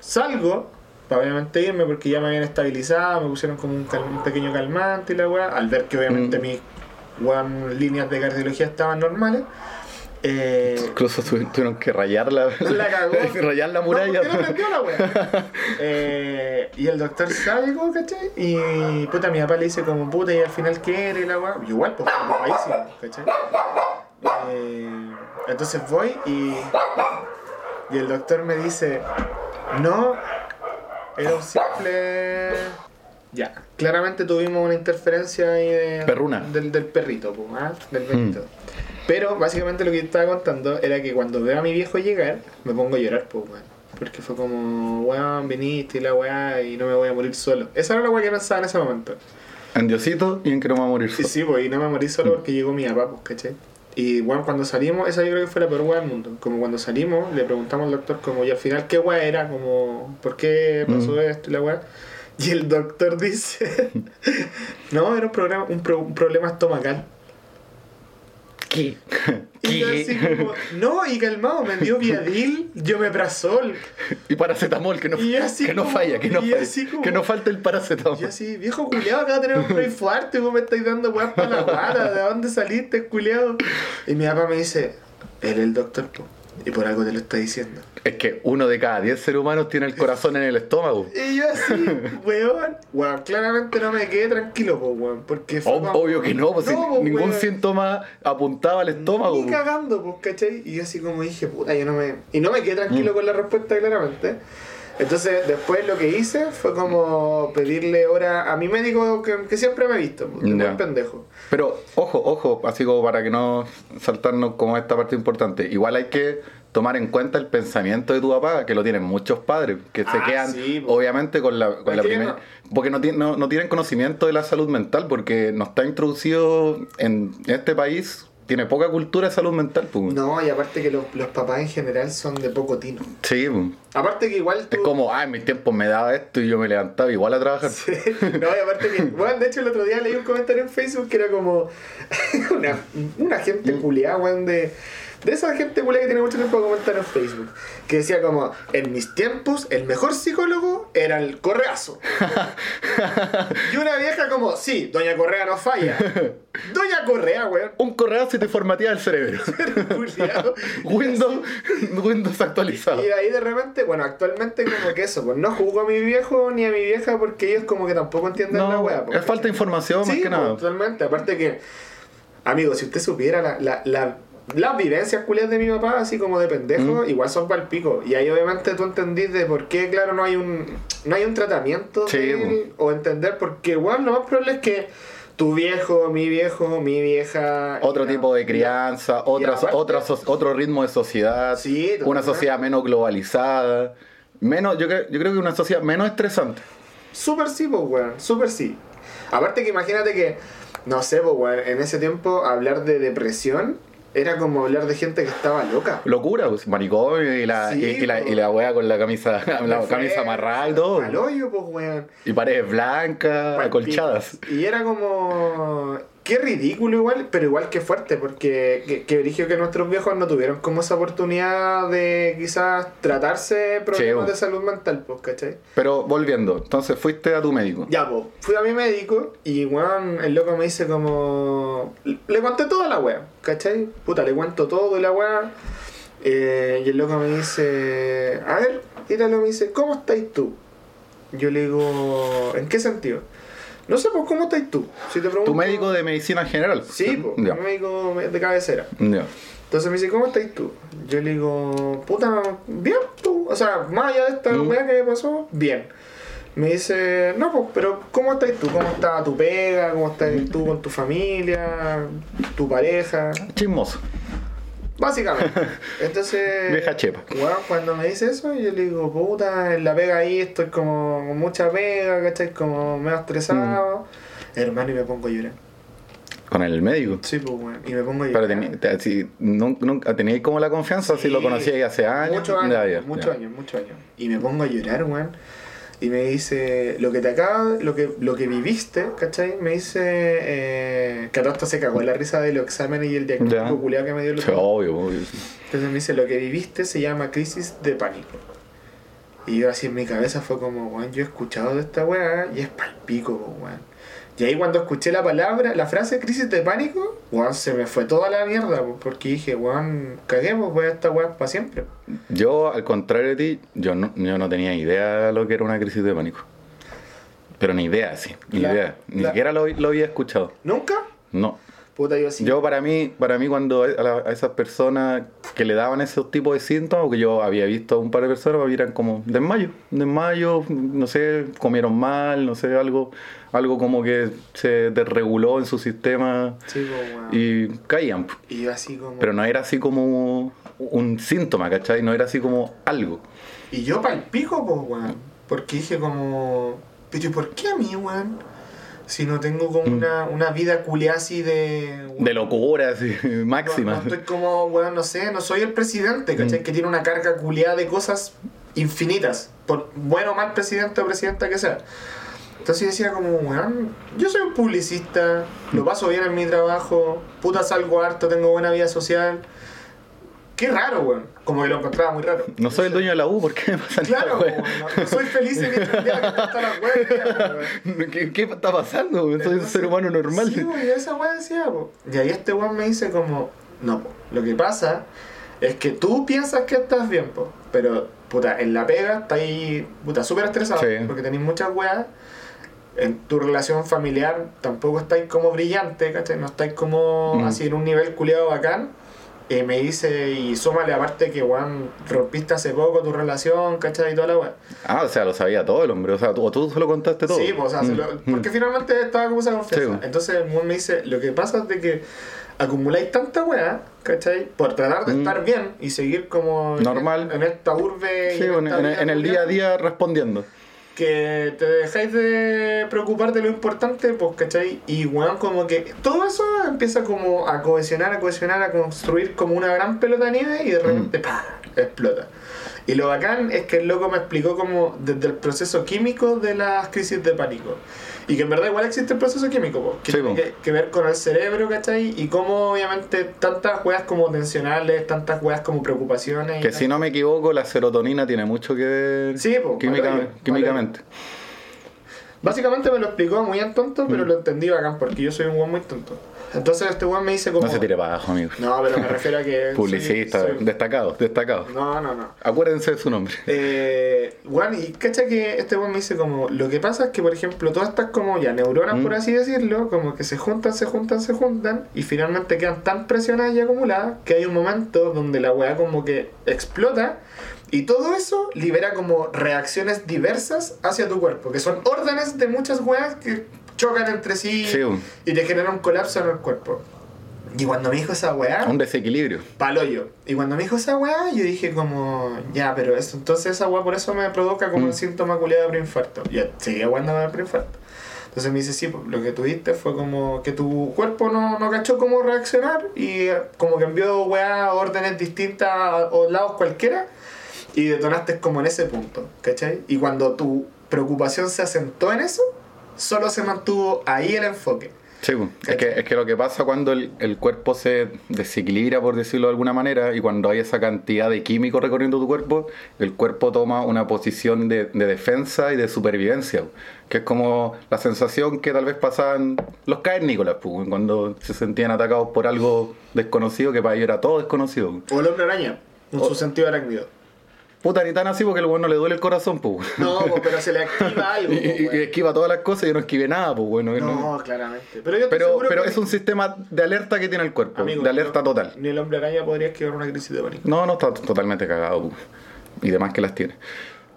Salgo, para obviamente irme porque ya me habían estabilizado, me pusieron como un, cal- un pequeño calmante y la weá, al ver que obviamente Mm. mis weón, líneas de cardiología estaban normales. Eh, Incluso tu- tuvieron que rayar la, La cagó. rayar la muralla. No, ¿por qué no prendió la wea? Eh, y el doctor salgo, ¿cachai? Y puta, mi papá le dice como puta, y al final qué era la wea. Y Igual, pues, paísimo, ¿cachai? Eh, entonces voy y. Y el doctor me dice: No, era un simple. Ya, claramente tuvimos una interferencia ahí de, Perruna. Del, del perrito, ¿ah? Del perrito. Pero básicamente lo que estaba contando era que cuando veo a mi viejo llegar, me pongo a llorar, pues, weón. Porque fue como, weón, viniste y la weá y no me voy a morir solo. Esa era la weá que pensaba en ese momento. En Diosito y en que no me va a morir solo. sí, pues, y no me morí solo porque llegó mi papá, pues, ¿cachai? Y bueno, cuando salimos, esa yo creo que fue la peor weá del mundo. Como cuando salimos, le preguntamos al doctor, como, y al final, ¿qué weá era? Como, ¿por qué pasó Mm. esto y la weá? Y el doctor dice, no, era un, programa, un, pro- un problema estomacal. ¿Qué? Y yo así como, no, y calmado, me dio Viadil, yo me prazol. Y paracetamol, que no, Y así que no falla, que no y falla. así como- Que no falte el Y paracetamol. yo así, viejo culiado, acá tenemos un play fuerte, vos me estáis dando weas para la guata, ¿de dónde saliste, culiado? Y mi papá me dice, él es el doctor, po, y por algo te lo está diciendo. Es que uno de cada diez seres humanos tiene el corazón en el estómago. Y yo así, weón, weón, claramente no me quedé tranquilo, po, weón, porque fue Ob- Obvio que no, pues si po, ningún weón. síntoma apuntaba al estómago. Ni pues. cagando, pues, ¿cachai? Y yo así como dije, puta, yo no me... Y no me quedé Mm. tranquilo con la respuesta, claramente. Entonces, después lo que hice fue como pedirle hora a mi médico que, que siempre me ha visto, porque es Ya. buen pendejo. Pero ojo, ojo, así como para que no saltarnos como esta parte importante. Igual hay que tomar en cuenta el pensamiento de tu papá, que lo tienen muchos padres, que se Ah, quedan sí, obviamente con la, con la primera... no- Porque no, tienen- no, no tienen conocimiento de la salud mental, porque no está introducido en este país, tiene poca cultura de salud mental. Pues. No, y aparte que los, los papás en general son de poco tino. Sí, pues. Aparte que igual tú... es como, ah, en mis tiempos me daba esto y yo me levantaba igual a trabajar. Sí. No, y aparte que... Bueno, de hecho el otro día leí un comentario en Facebook que era como... una, una gente Mm. culiada, weón, de... De esa gente culiada que tiene mucho tiempo de comentar en Facebook. Que decía como, en mis tiempos, el mejor psicólogo era el correazo. y una vieja como, sí, Doña Correa no falla. Doña Correa, weón. Un correo se te formatea el cerebro. Windows, Windows actualizado. Y de ahí de repente, bueno, actualmente como que eso, pues no juzgo a mi viejo ni a mi vieja porque ellos como que tampoco entienden la No, wea. pues, es falta de información más que pues, nada. totalmente. Aparte que, amigo, si usted supiera la, la, la- las vivencias culias de mi papá, así como de pendejo, Mm. igual son pal pico. Y ahí obviamente tú entendís de por qué, claro, no hay un, no hay un tratamiento Sí, de él, o entender porque, igual lo más probable es que tu viejo, mi viejo, mi vieja... Otro tipo de crianza, otra, aparte- otra so- otro ritmo de sociedad, Sí, una sociedad menos globalizada, menos, yo, creo, yo creo que una sociedad menos estresante. Súper sí, pues, weón. Súper sí. Aparte que imagínate que, no sé, pues, weón, en ese tiempo hablar de depresión era como hablar de gente que estaba loca. Locura, pues, manicomio y la, Sí, y, y la, y la wea con la camisa, la camisa amarrada y todo. Al hoyo, pues, weón. Y paredes blancas, acolchadas. Y era como... Qué ridículo igual, pero igual que fuerte, porque que, que brillo que nuestros viejos no tuvieron como esa oportunidad de quizás tratarse problemas Sí, de salud mental, pues, ¿cachai? Pero volviendo, entonces fuiste a tu médico. Ya, pues, fui a mi médico y, weón, el loco me dice como... Le conté toda la wea, ¿cachai? Puta, le cuento todo y la wea. Eh, y el loco me dice... A ver, Ítalo me dice, ¿cómo estáis tú? Yo le digo, ¿en qué sentido? No sé, pues, ¿cómo estáis tú? Si te pregunto... Tu médico de medicina general. Sí, pues, mi médico de cabecera. Entonces me dice, ¿cómo estás tú? Yo le digo, puta, bien, tú. O sea, más allá de esta Mm. que me pasó, bien. Me dice, no, pues, pero ¿cómo estás tú? ¿Cómo está tu pega? ¿Cómo estás tú con tu familia? ¿Tu pareja? Chismoso. Básicamente. Entonces, Vieja chepa. weón, cuando me dice eso, yo le digo, puta, en la pega ahí estoy como con mucha pega, ¿cachai? Como medio estresado. Mm. Hermano, y me pongo a llorar. Con el médico. Sí, pues, weón. Y me pongo a llorar. Pero tení- si nun- nunca teníais como la confianza, si lo conocíais hace años. Muchos años, muchos años. Y me pongo a llorar, weón. Y me dice, lo que te acaba, lo que, lo que viviste, ¿cachai? Me dice, eh, que a todo esto se cagó en la risa de los exámenes y el diagnóstico culiao que me dio el Sí, otro. obvio, obvio. Entonces me dice, lo que viviste se llama crisis de pánico. Y yo así en mi cabeza fue como, weón, yo he escuchado de esta weá y es palpico, weón. Y ahí cuando escuché la palabra, la frase crisis de pánico, weón, se me fue toda la mierda, po, porque dije, weón, caguemos, voy a esta weón para siempre. Yo, al contrario de ti, yo no, yo no tenía idea de lo que era una crisis de pánico. Pero ni idea, sí, ni La- idea. Ni la- siquiera lo, lo había escuchado. ¿Nunca? No. Puta, yo sí. Yo para mí, para mí cuando a, la- a esas personas que le daban esos tipos de síntomas, porque yo había visto a un par de personas, eran como desmayo, desmayo, no sé, comieron mal, no sé, algo, algo como que se desreguló en su sistema Sí, y caían. Y yo así como... Pero no era así como un síntoma, ¿cachai? No era así como algo. Y yo pa'l pico, pues, weón. Porque dije como... Pero ¿y por qué a mí, weón? Si no tengo como una, una vida culiada así de... Mm. De locura, así, No, máxima. no estoy como, weón, no sé, no soy el presidente, ¿cachai? Mm. Que tiene una carga culiada de cosas infinitas. Por bueno o mal presidente o presidenta que sea. Entonces decía como, weón, yo soy un publicista, lo paso bien en mi trabajo, puta salgo harto, tengo buena vida social. Qué raro, weón. Como que lo encontraba muy raro. No soy el dueño de la U, ¿por qué me pasa Claro, weón, no, soy feliz en mi día que está la weón. ¿Qué, qué está pasando? weón? Soy un ser humano normal. Sí, güey, esa weá decía, po. Y ahí este weón me dice como, no, po, lo que pasa es que tú piensas que estás bien, po, pero, puta, en la pega estás ahí, puta, súper estresado, Sí. porque tenés muchas weas, en tu relación familiar tampoco estáis como brillante, ¿cachai? No estáis como Mm. así en un nivel culiado bacán. Me dice, y súmale aparte que, weón, rompiste hace poco tu relación, ¿cachai? Y toda la weá. Ah, o sea, lo sabía todo el hombre. O sea, tú, tú se lo contaste todo. Sí, pues, o sea, se Mm, lo- mm. porque finalmente estaba como esa confianza. Sí, pues. Entonces el weón me dice, lo que pasa es de que acumuláis tanta weá, ¿cachai? Por tratar de Mm. estar bien y seguir como en- Normal. en, esta urbe y Sí, en, en- vida en el día a día respondiendo. Que te dejáis de preocupar de lo importante, pues, ¿cachai? Y weón, como que todo eso empieza como a cohesionar, a cohesionar, a construir como una gran pelota de nieve y de repente, ¡pah! explota. Y lo bacán es que el loco me explicó como desde el proceso químico de las crisis de pánico. Y que en verdad igual existe el proceso químico, po, que Sí, tiene que, que ver con el cerebro, ¿cachai? Y cómo obviamente tantas weas como tensionales, tantas weas como preocupaciones. y Que tal. si no me equivoco, la serotonina tiene mucho que ver Sí, po, química- vale, químicamente. Básicamente me lo explicó muy en tonto, pero lo entendí bacán porque yo soy un weón muy tonto. Entonces este weón me dice como... No se tire para abajo, amigo. No, pero me refiero a que... Publicista, soy- soy- destacado, destacado. No, no, no. Acuérdense de su nombre. Eh, weón, y cacha que este weón me dice como... Lo que pasa es que, por ejemplo, todas estas como ya neuronas, Mm. por así decirlo, como que se juntan, se juntan, se juntan, y finalmente quedan tan presionadas y acumuladas que hay un momento donde la weá como que explota y todo eso libera como reacciones diversas hacia tu cuerpo, que son órdenes de muchas weas que chocan entre sí, Sí, un- y te generan un colapso en el cuerpo. Y cuando me dijo esa weá, un desequilibrio. paloyo. Y cuando me dijo esa weá, yo dije como, ya, pero eso, entonces esa weá por eso me provoca como Mm. el síntoma culiado de preinfarto. Y yo seguía aguantando el preinfarto. Entonces me dice, sí, pues, lo que tuviste fue como que tu cuerpo no, no cachó cómo reaccionar y eh, como que envió weá órdenes distintas a lados cualquiera y detonaste como en ese punto, ¿cachai? Y cuando tu preocupación se asentó en eso, solo se mantuvo ahí el enfoque. Sí, pues. es, que, es que lo que pasa cuando el, el cuerpo se desequilibra, por decirlo de alguna manera, y cuando hay esa cantidad de químicos recorriendo tu cuerpo, el cuerpo toma una posición de, de defensa y de supervivencia, que es como la sensación que tal vez pasaban los cavernícolas, pues, cuando se sentían atacados por algo desconocido, que para ellos era todo desconocido. O el hombre araña, con su sentido arácnido. Puta, ni tan así porque el bueno le duele el corazón, pues. No, po, pero se le activa algo. Y, po, y- y weón. esquiva todas las cosas y yo no esquive nada, pues bueno. no- No, claramente. Pero yo Pero, pero que es un sistema de alerta que tiene el cuerpo, amigo, de alerta no- total. Ni el hombre araña podría esquivar una crisis de pánico. No, no está totalmente cagado pu, y demás que las tiene.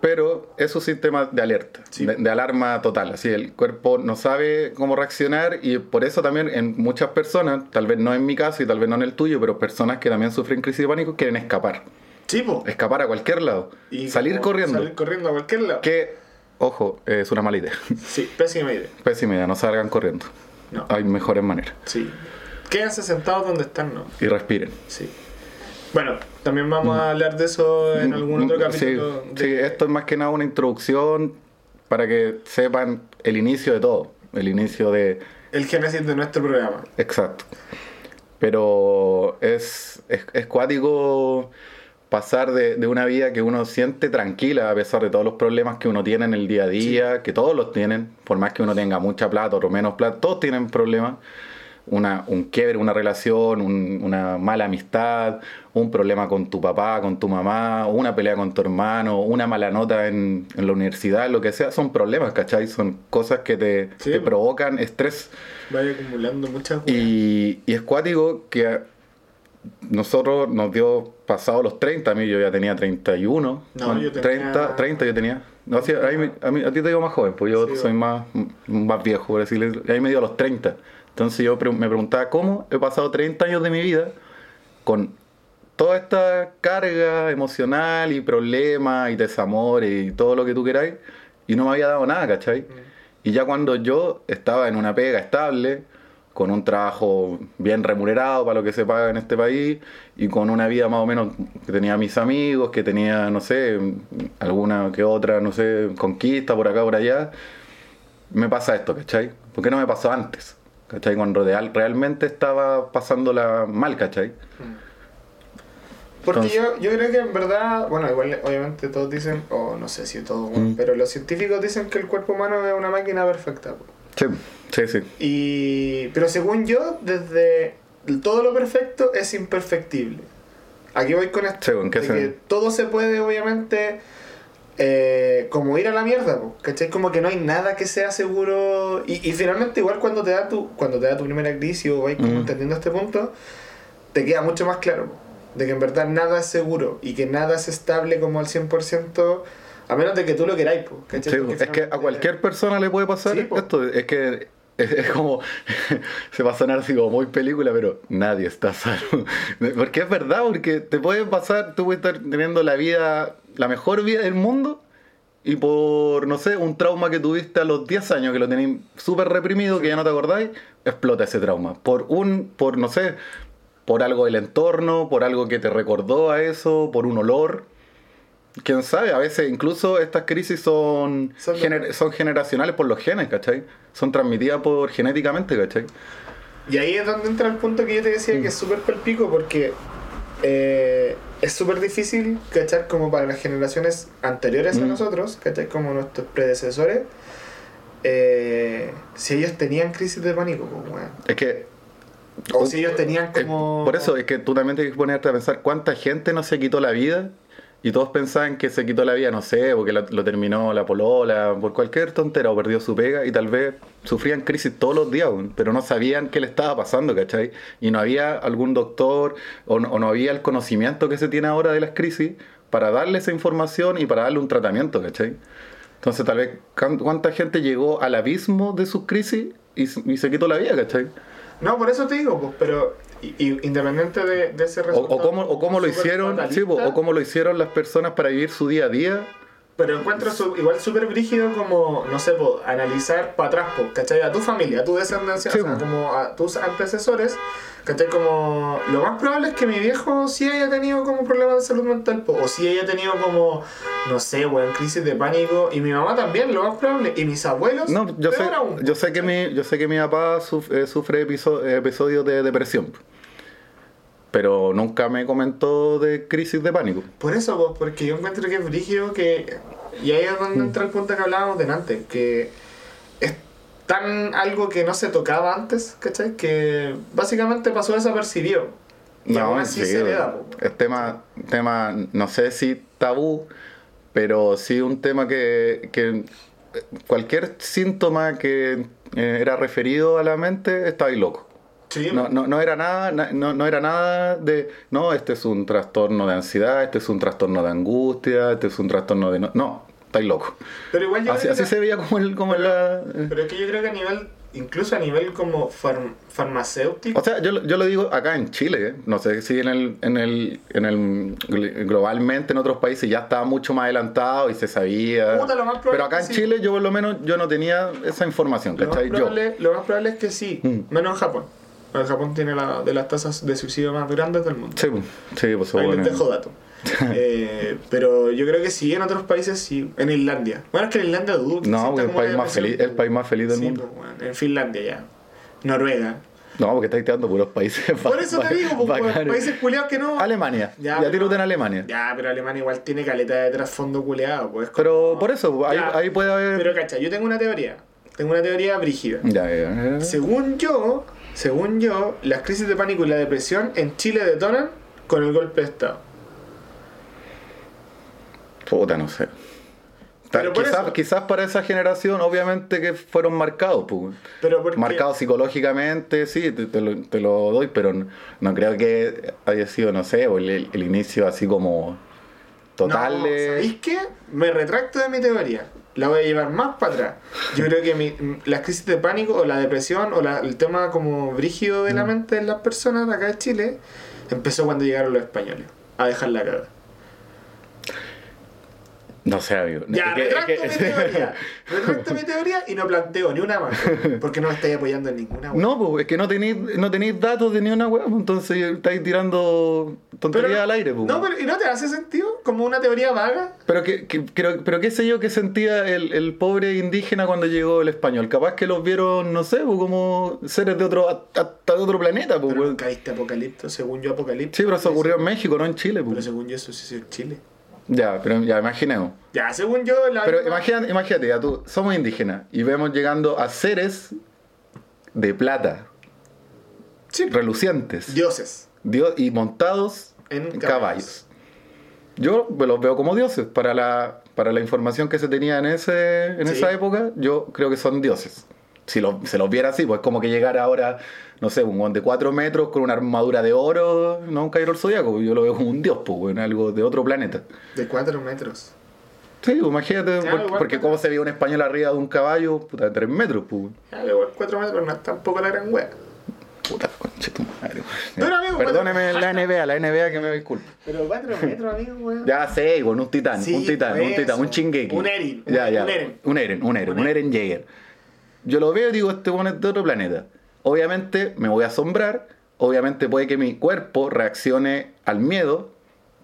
Pero es un sistema de alerta, Sí. de, de alarma total. Así el cuerpo no sabe cómo reaccionar y por eso también en muchas personas, tal vez no en mi caso y tal vez no en el tuyo, pero personas que también sufren crisis de pánico quieren escapar. Sí, po. Escapar a cualquier lado. Y salir como corriendo. Salir corriendo a cualquier lado. Que, ojo, es una mala idea. Sí, pésima idea. Pésima idea, no salgan corriendo. No. Hay mejores maneras. Sí. Quédense sentados donde están, ¿no? Y respiren. Sí. Bueno, también vamos a hablar de eso en algún otro Mm, Sí, capítulo. de- sí, esto es más que nada una introducción para que sepan el inicio de todo. El inicio de... El génesis de nuestro programa. Exacto. Pero es, es, es cuático pasar de, de una vida que uno siente tranquila a pesar de todos los problemas que uno tiene en el día a día, que todos los tienen, por más que uno tenga mucha plata o menos plata, todos tienen problemas. Una, un quiebre, una relación, un- una mala amistad, un problema con tu papá, con tu mamá, una pelea con tu hermano, una mala nota en, en la universidad, lo que sea, son problemas, ¿cachai? Son cosas que te, Sí. te provocan estrés. Vaya acumulando muchas. Y, y es cuático que nosotros nos dio pasado los 30, a mí yo ya tenía 31. No, yo tenía- 30, 30 yo tenía. No, sí, a, mí, a, mí- a ti te digo más joven, pues yo Sí, soy más, más viejo, por decirle. Ahí me dio a los 30. Entonces yo pre- me preguntaba cómo he pasado 30 años de mi vida con toda esta carga emocional y problemas y desamor y todo lo que tú queráis y no me había dado nada, ¿cachai? Y ya cuando yo estaba en una pega estable, con un trabajo bien remunerado para lo que se paga en este país y con una vida más o menos que tenía mis amigos, que tenía, no sé, alguna que otra, no sé, conquista por acá, por allá, me pasa esto, ¿cachai? ¿Por qué no me pasó antes? ¿Cachai? Cuando real- realmente estaba pasándola mal, ¿cachai? Porque Entonces- yo, yo creo que en verdad, bueno, igual obviamente todos dicen, o no sé si todos, Mm. pero los científicos dicen que el cuerpo humano es una máquina perfecta. po. Sí, sí, sí. Y, pero según yo, desde todo lo perfecto es imperfectible. Aquí voy con esto. Sí, ¿en qué de sen- que todo se puede, obviamente, eh, como ir a la mierda, po, ¿cachai? Como que no hay nada que sea seguro. Y, y finalmente, igual cuando te da tu, cuando te da tu primera crisis o vais como Mm. entendiendo este punto, te queda mucho más claro. po, De que en verdad nada es seguro y que nada es estable como al 100%, a menos de que tú lo queráis, po, ¿cachai? Sí, es que a finalmente- cualquier persona le puede pasar Sí, esto. Es que es, es como. se va a sonar así como muy película, pero nadie está sano. Porque es verdad, porque te puede pasar, tú puedes estar teniendo la vida, la mejor vida del mundo. Y por, no sé, un trauma que tuviste a los 10 años, que lo tenéis súper reprimido, que ya no te acordáis, explota ese trauma. Por un, por no sé, por algo del entorno, por algo que te recordó a eso, por un olor. Quién sabe, a veces incluso estas crisis son, Son- gener- son generacionales por los genes, ¿cachai? Son transmitidas por genéticamente, ¿cachai? Y ahí es donde entra el punto que yo te decía que es súper palpico porque eh, es súper difícil, ¿cachai? Como para las generaciones anteriores a Mm. nosotros, ¿cachai? Como nuestros predecesores, eh, si ellos tenían crisis de pánico, pues, weón. Es que... O si ellos tenían como... Por eso es que tú también tienes que ponerte a pensar cuánta gente no se quitó la vida y todos pensaban que se quitó la vida, no sé, porque lo, terminó la polola, por cualquier tontera o perdió su pega y tal vez sufrían crisis todos los días, pero no sabían qué le estaba pasando, ¿cachai? Y no había algún doctor o no, había el conocimiento que se tiene ahora de las crisis para darle esa información y para darle un tratamiento, ¿cachai? Entonces tal vez cuánta gente llegó al abismo de sus crisis y, y se quitó la vida, ¿cachai? No, por eso te digo, pues, pero y- y independiente de, de ese resultado... o cómo, o cómo lo hicieron, sí, o cómo lo hicieron las personas para vivir su día a día. Pero encuentro su- igual súper brígido como, no sé, po, analizar para atrás, po, ¿cachai? A tu familia, a tu descendencia, Sí, o sea, po. como a tus antecesores, ¿cachai? Como lo más probable es que mi viejo sí haya tenido como problemas de salud mental, po, o sí haya tenido como, no sé, weón, crisis de pánico, y mi mamá también, lo más probable, y mis abuelos, No, yo sé, aún, yo sé que mi, yo sé que mi papá suf- eh, sufre episo- episodios de depresión. Pero nunca me comentó de crisis de pánico. Por eso, po, porque yo encuentro que es brígido que. Y ahí es donde Mm. entra el punto que hablábamos delante, que es tan algo que no se tocaba antes, ¿cachai? Que básicamente pasó desapercibido. Y aún así sí, se le da, es tema, tema, no sé si tabú, pero sí un tema que, que cualquier síntoma que eh, era referido a la mente estaba ahí loco. Sí, No, no, no era nada, na- no, no era nada de, no, este es un trastorno de ansiedad, este es un trastorno de angustia, este es un trastorno de... No, no estáis loco. pero igual yo Así, se veía como, el, como en la... Pero es que yo creo que a nivel, incluso a nivel como farm- farmacéutico, O sea, yo, lo- yo lo digo acá en Chile, ¿eh? no sé si en el, en el, en el gl- globalmente en otros países ya estaba mucho más adelantado y se sabía. Puta, lo más probable Pero acá en sí. Chile yo por lo menos yo no tenía esa información, lo más, ¿cachai? Yo. probable, lo más probable es que sí, Mm. menos en Japón. Japón tiene la, de las tasas de suicidio más grandes del mundo. Sí, pues, sí, pues Ahí bueno. les dejo dato. Eh, pero yo creo que sí, en otros países sí. En Islandia. Bueno, es que en Islandia dudo que No, porque el país más feliz, el país más feliz del Sí, mundo. pues, bueno, en Finlandia ya. Noruega. No, porque estáis tirando puros países. Por eso te digo, pues, bacanes. países culiados que no. Alemania. Ya, Ya, pero- en Alemania. Ya, pero Alemania igual tiene caleta de trasfondo culeado, pues. Pero por eso, ahí, ahí puede haber. Pero cacha, yo tengo una teoría. Tengo una teoría brígida. Ya, ya, ya. Según yo, según yo, las crisis de pánico y la depresión en Chile detonan con el golpe de Estado. Puta, no sé. Pero quizás, eso- quizás para esa generación, obviamente que fueron marcados, pues. Pero Marcados psicológicamente, sí, te, te lo, te lo doy, pero no, no creo que haya sido, no sé, el, el inicio así como total No, de- ¿Sabéis qué? Me retracto de mi teoría. La voy a llevar más para atrás. Yo creo que mi- las crisis de pánico o la depresión o la- el tema como brígido Mm. de la mente de las personas de acá de Chile empezó cuando llegaron los españoles a dejar la cagada. No sé, amigo. Ya, que- retracto que- mi teoría. Retracto mi teoría y no planteo ni una más. Porque no me estáis apoyando en ninguna wea. No, pues es que no tenéis no tenéis datos de ni una pues, entonces estáis tirando tonterías al aire, pues. No, pero ¿y no te hace sentido? Como una teoría vaga. Pero, que, que- pero, pero qué sé yo que sentía el, el pobre indígena cuando llegó el español. Capaz que los vieron, no sé, pues, como seres de otro, hasta de otro planeta. Pues, Pero nunca viste Apocalipto, según yo Apocalipto. Sí, pero eso ocurrió en México, no en Chile. Pero Pues. según yo eso sí es Chile. Ya, pero ya imaginemos. Ya, según yo la Pero imagínate, imagínate, ya tú, somos indígenas y vemos llegando a seres de plata, Sí. relucientes, Dioses. Dios, y montados En en caballos. caballos. Yo los veo como dioses. Para la, para la información que se tenía en, ese, en Sí. esa época, yo creo que son dioses. Si lo- se los viera así, pues como que llegara ahora, no sé, un guante de 4 metros con una armadura de oro, no un del zodiaco. Yo lo veo como un dios, pues, weón, algo de otro planeta. De 4 metros. Sí, pues, imagínate, porque que- cómo se veía un español arriba de un caballo, puta, de 3 metros, pues. Ya, igual 4 metros no es tampoco la gran wea. Puta, conche tu madre, weón. Pero, amigo, Perdóneme la NBA, la NBA que me disculpe. Pero 4 metros, amigo, weón. Ya sé, con un titán, Sí, un titán, un eso. titán, un chingueki. Un Eren, Ya, un- ya. un Eren. Un Eren, un Eren, Un un Eren. Eren Jaeger. Yo lo veo y digo, este bueno es de otro planeta. Obviamente me voy a asombrar, obviamente puede que mi cuerpo reaccione al miedo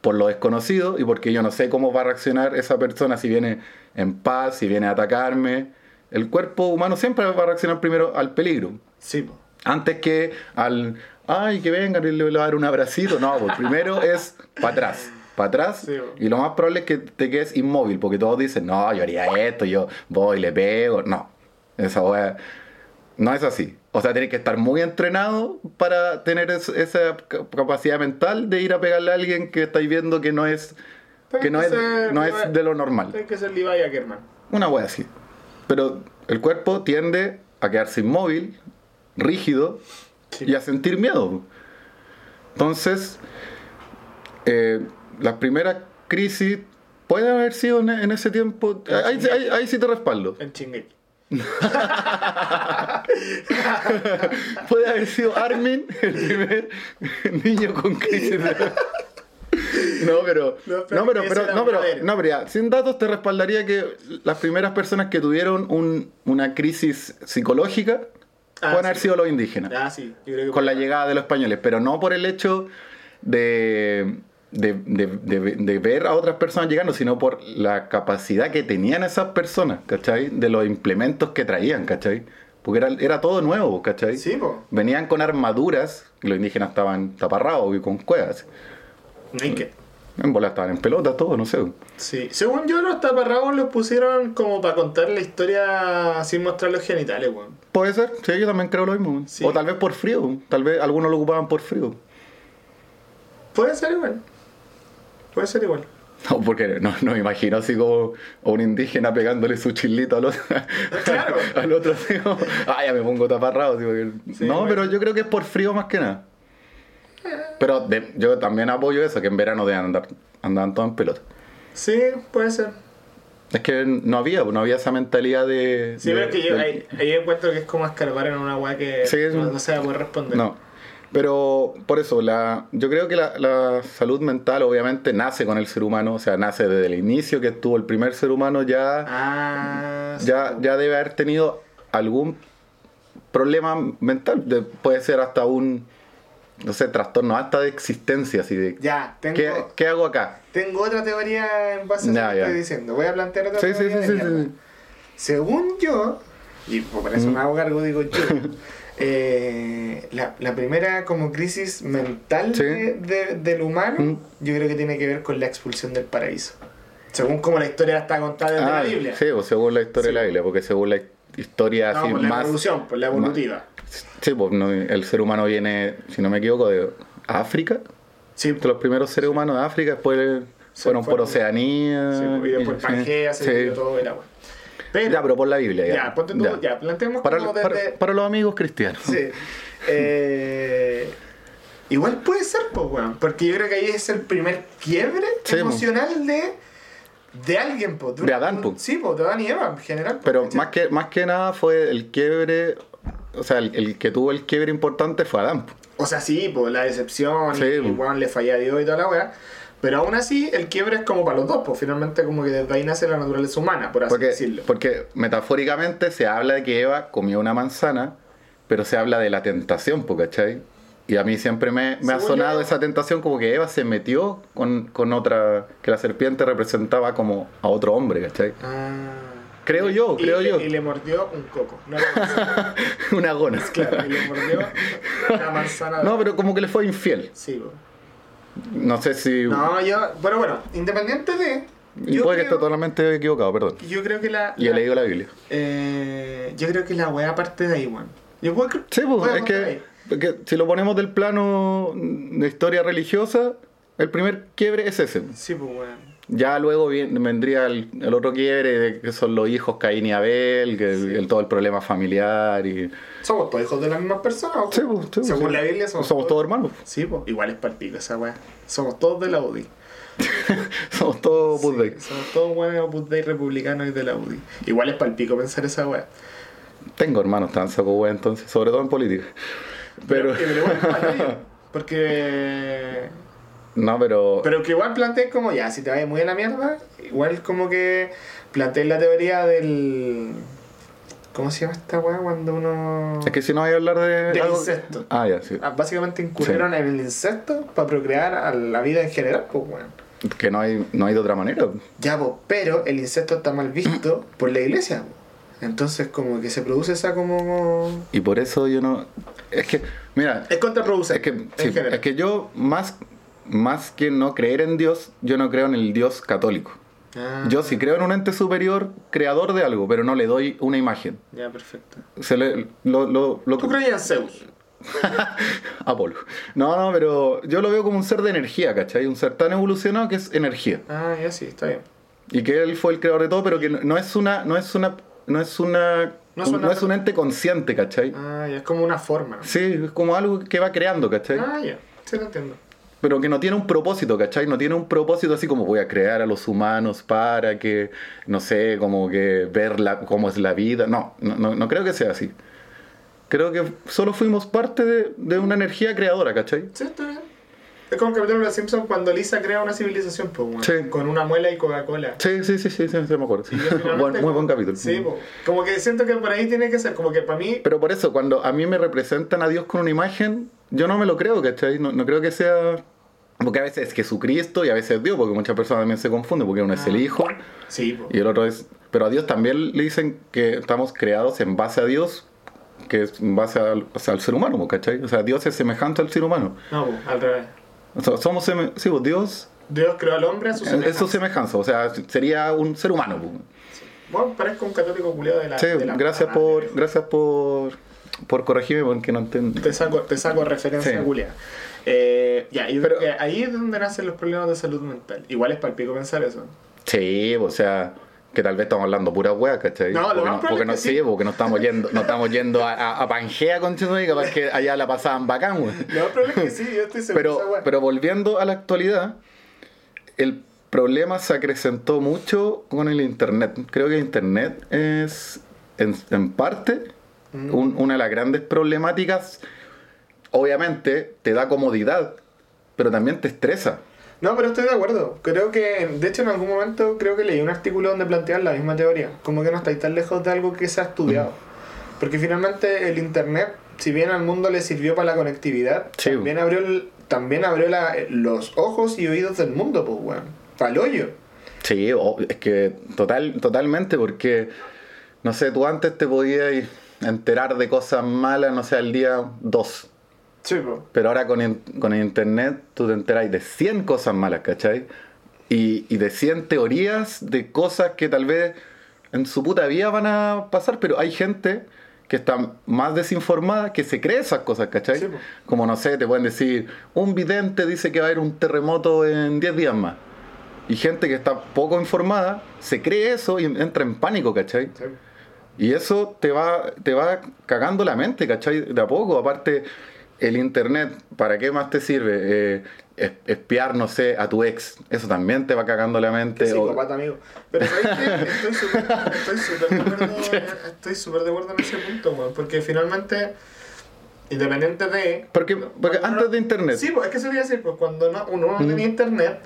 por lo desconocido y porque yo no sé cómo va a reaccionar esa persona si viene en paz, si viene a atacarme. El cuerpo humano siempre va a reaccionar primero al peligro. Sí. Antes que al, ay, que vengan y le voy a dar un abracito. No, pues primero es para atrás. Para atrás. Sí, y lo más probable es que te quedes inmóvil, porque todos dicen, no, yo haría esto, yo voy, le pego. No, esa wea no es así. O sea, tienes que estar muy entrenado para tener es- esa ca- capacidad mental de ir a pegarle a alguien que estáis viendo que no es, que no es, no es de lo normal. Tiene que ser Levi Ackerman. Una wea así. Pero el cuerpo tiende a quedarse inmóvil, rígido Sí. y a sentir miedo. Entonces, eh, las primeras crisis pueden haber sido en, en ese tiempo. Ahí, ahí- ahí sí te respaldo. En Chingeki. Puede haber sido Armin el primer niño con crisis. de- No, pero, No, pero no, pero, no, pero, no, pero ya, sin datos te respaldaría que las primeras personas que tuvieron un- una crisis psicológica Ah, pueden haber sido los indígenas. Ah, sí. Yo creo que con la llegada de los españoles, pero no por el hecho de, de, de- de- de ver a otras personas llegando, sino por la capacidad que tenían esas personas, ¿cachai? De los implementos que traían, ¿cachai? Porque era, era todo nuevo, ¿cachai? Sí, po. Venían con armaduras, y los indígenas estaban taparrados y con cuevas. Naked. En bola estaban en pelota, todo, no sé. Sí. Según yo, los taparrabos los pusieron como para contar la historia sin mostrar los genitales, weón. Puede ser, sí, yo también creo lo mismo. Sí. O tal vez por frío, tal vez algunos lo ocupaban por frío. Puede ser igual. Puede ser igual. No, porque no, no me imagino así como a un indígena pegándole su chilito al otro. Claro. al otro como, ah, ya me pongo taparrado. Sí, no, bueno. pero yo creo que es por frío más que nada. Pero de- yo también apoyo eso, que en verano deben andar, andaban todos en pelota. Sí, puede ser. Es que no había, no había esa mentalidad de. Sí, de- pero es que yo de- ahí, ahí encuentro que es como escarbar en una weá que Sí, no, no se va a poder responder. No. Pero por eso, la, yo creo que la, la salud mental obviamente nace con el ser humano, o sea, nace desde el inicio que estuvo el primer ser humano ya. Ah, sí. ya, ya debe haber tenido algún problema mental. De- puede ser hasta un, no sé, trastorno hasta de existencia. Así de, Ya, tengo, ¿qué, qué hago acá? tengo otra teoría en base a lo que estoy diciendo. Voy a plantear otra Sí, sí, teoría. sí, sí, mierda. sí. Según yo, y por eso me hago cargo, digo yo, eh, la, la primera como crisis mental Sí. de- de- del humano, Mm. yo creo que tiene que ver con la expulsión del paraíso. Según como la historia está contada desde Ah, la Biblia. sí, pues según la historia Sí. de la Biblia, porque según la historia No, así por la más... evolución, por la evolutiva. Sí, pues no, el ser humano viene, si no me equivoco, de África. Sí, De los primeros seres humanos de África, después fueron por. Oceanía. sí, y después Pangea, se todo el agua. Pero, Ya, pero por la Biblia. Ya, ya, ponte tú, ya, planteemos Para, como para- desde... para los amigos cristianos. Sí. Eh, igual puede ser, pues, weón. Porque yo creo que ahí es el primer quiebre Sí, po. emocional de, de alguien, pues. De Adán, po. Sí, pues, de Adán y Eva en general. po, Pero ¿cachai? más que, más que nada fue el quiebre, o sea, el, el que tuvo el quiebre importante fue Adán. po. O sea, sí, pues la decepción Sí, y, y, le falla a Dios y toda la weá. Pero aún así, el quiebre es como para los dos, pues finalmente como que desde ahí nace la naturaleza humana, por así Porque, decirlo. porque metafóricamente se habla de que Eva comió una manzana, pero se habla de la tentación, po, ¿cachai? Y a mí siempre me, me ha sonado yo- esa tentación como que Eva se metió con, con otra, que la serpiente representaba como a otro hombre, ¿cachai? Ah. Creo yo, creo y- yo. Y le mordió un coco. No una gona. claro, y le mordió una manzana. de- No, pero como que le fue infiel. Sí, po. No sé si... No, yo, pero bueno, independiente de. y Yo, puede que creo, esté totalmente equivocado, perdón. yo creo que la. Y he la- leído la Biblia. eh, yo creo que la weá parte de ahí, weón. Yo puedo Sí, pues, es que, porque si lo ponemos del plano de historia religiosa, el primer quiebre es ese. Sí, pues, weón. Ya luego vendría el, el otro quiebre, de que son los hijos Caín y Abel, que Sí. el, todo el problema familiar y... Somos todos hijos de las mismas personas, ojo. Sí, pues, sí, pues, Según la Biblia somos, Somos todos hermanos. Sí, pues, igual es palpico esa weá. Somos todos de la UDI. Somos todos Opus Dei. Somos todos weones Opus Dei republicanos y de la UDI. Igual es palpico pensar esa weá. Tengo hermanos tan saco wea entonces, sobre todo en política. Pero... pero igual es palpico, Porque No, pero... Pero que igual planteé como ya, si te vas muy a la mierda, igual como que planteé la teoría del. ¿Cómo se llama esta weá cuando uno. Es que si no voy a hablar de... Del algo- incesto. Ah, ya, sí. Ah, Básicamente incurrieron en el incesto para procrear a la vida en general, pues weón. Que no hay, no hay de otra manera. Ya, pues, pero el incesto está mal visto por la iglesia. Entonces, como que se produce esa como. Y por eso yo no... Es que, mira, Es contraproducente. Es que, en sí, es que yo, más, más que no creer en Dios, yo no creo en el Dios católico. Ah, Yo sí creo en un ente superior, creador de algo, pero no le doy una imagen. Ya, perfecto. Se le, lo, lo, lo- ¿Tú creías en Zeus? Apolo. No, no, pero yo lo veo como un ser de energía, ¿cachai? Un ser tan evolucionado que es energía. Ah, ya sí, está bien. Y que él fue el creador de todo, pero que no, no es una, no es una, no es una, No no es un ente consciente, ¿cachai? Ah, ya es como una forma. Sí, es como algo que va creando, ¿cachai? Ah, ya. Sí, lo entiendo. Pero que no tiene un propósito, ¿cachai? No tiene un propósito así como voy a crear a los humanos para que, no sé, como que ver la, cómo es la vida. No, no, no, creo que sea así. Creo que solo fuimos parte de, de una energía creadora, ¿cachai? Sí, está bien. Es como el capítulo de los Simpsons cuando Lisa crea una civilización, pues, weón. Sí. Con una muela y Coca-Cola. Sí, sí, sí, sí, sí, me acuerdo. sí. Buen- muy como- buen capítulo. Sí, po. como que siento que por ahí tiene que ser, como que para mí. Pero por eso, cuando a mí me representan a Dios con una imagen, yo no me lo creo, ¿cachai? No, no creo que sea... Porque a veces es Jesucristo y a veces es Dios, porque muchas personas también se confunden, porque uno es el Ah. Hijo Sí, y el otro es... Pero a Dios también le dicen que estamos creados en base a Dios, que es en base al, o sea, al ser humano, ¿cachai? O sea, Dios es semejante al ser humano. No, al revés. O sea, somos... seme- Sí, pues Dios Dios creó al hombre a su es semejanza. su semejanza, o sea, sería un ser humano. pues. Bueno, parezco un católico culiado de la. Sí, de la gracias por, gracias por, por corregirme porque no entiendo. Te saco, te saco referencia Sí. culiada. Eh, ya, yo Pero- creo que ahí es donde nacen los problemas de salud mental. Igual es palpico pensar eso. Sí, o sea, que tal vez estamos hablando pura hueá, ¿cachai? No, lo porque más porque no, es que sí, sí. porque no estamos yendo, no estamos yendo a, a, a Pangea con y capaz que allá la pasaban bacán, güey. Más probable es que sí, yo estoy seguro Pero, esa pero volviendo a la actualidad, el problema se acrecentó mucho con el internet. Creo que internet es, en, en parte. Un- una de las grandes problemáticas. Obviamente, te da comodidad, pero también te estresa. No, pero estoy de acuerdo. Creo que, de hecho, en algún momento creo que leí un artículo donde plantean la misma teoría. Como que no estáis tan lejos de algo que se ha estudiado. Porque finalmente el Internet, si bien al mundo le sirvió para la conectividad, Sí. también abrió, el- también abrió la- los ojos y oídos del mundo, pues, weón. Para el hoyo. Sí, es que total, totalmente, porque, no sé, tú antes te podías, ir- enterar de cosas malas, no sé, al día dos. Sí, po. Pero ahora con, in- con el internet tú te enteras de 100 cosas malas, ¿cachai? Y, y de 100 teorías de cosas que tal vez en su puta vida van a pasar, pero hay gente que está más desinformada que se cree esas cosas, ¿cachai? Sí. Como no sé, te pueden decir, un vidente dice que va a haber un terremoto en 10 días más. Y gente que está poco informada se cree eso y entra en pánico, ¿cachai? Sí. Y eso te va, te va cagando la mente, ¿cachai? De a poco. Aparte, el internet, ¿para qué más te sirve? Eh, es- espiar, no sé, a tu ex. Eso también te va cagando la mente. Qué o- psicópata, amigo. Pero. Estoy súper estoy súper de acuerdo, estoy súper de acuerdo en ese punto, weón. Porque finalmente, independiente de... Porque, porque antes uno- de internet. Sí, pues es que eso quería decir, pues cuando no, uno no tenía internet,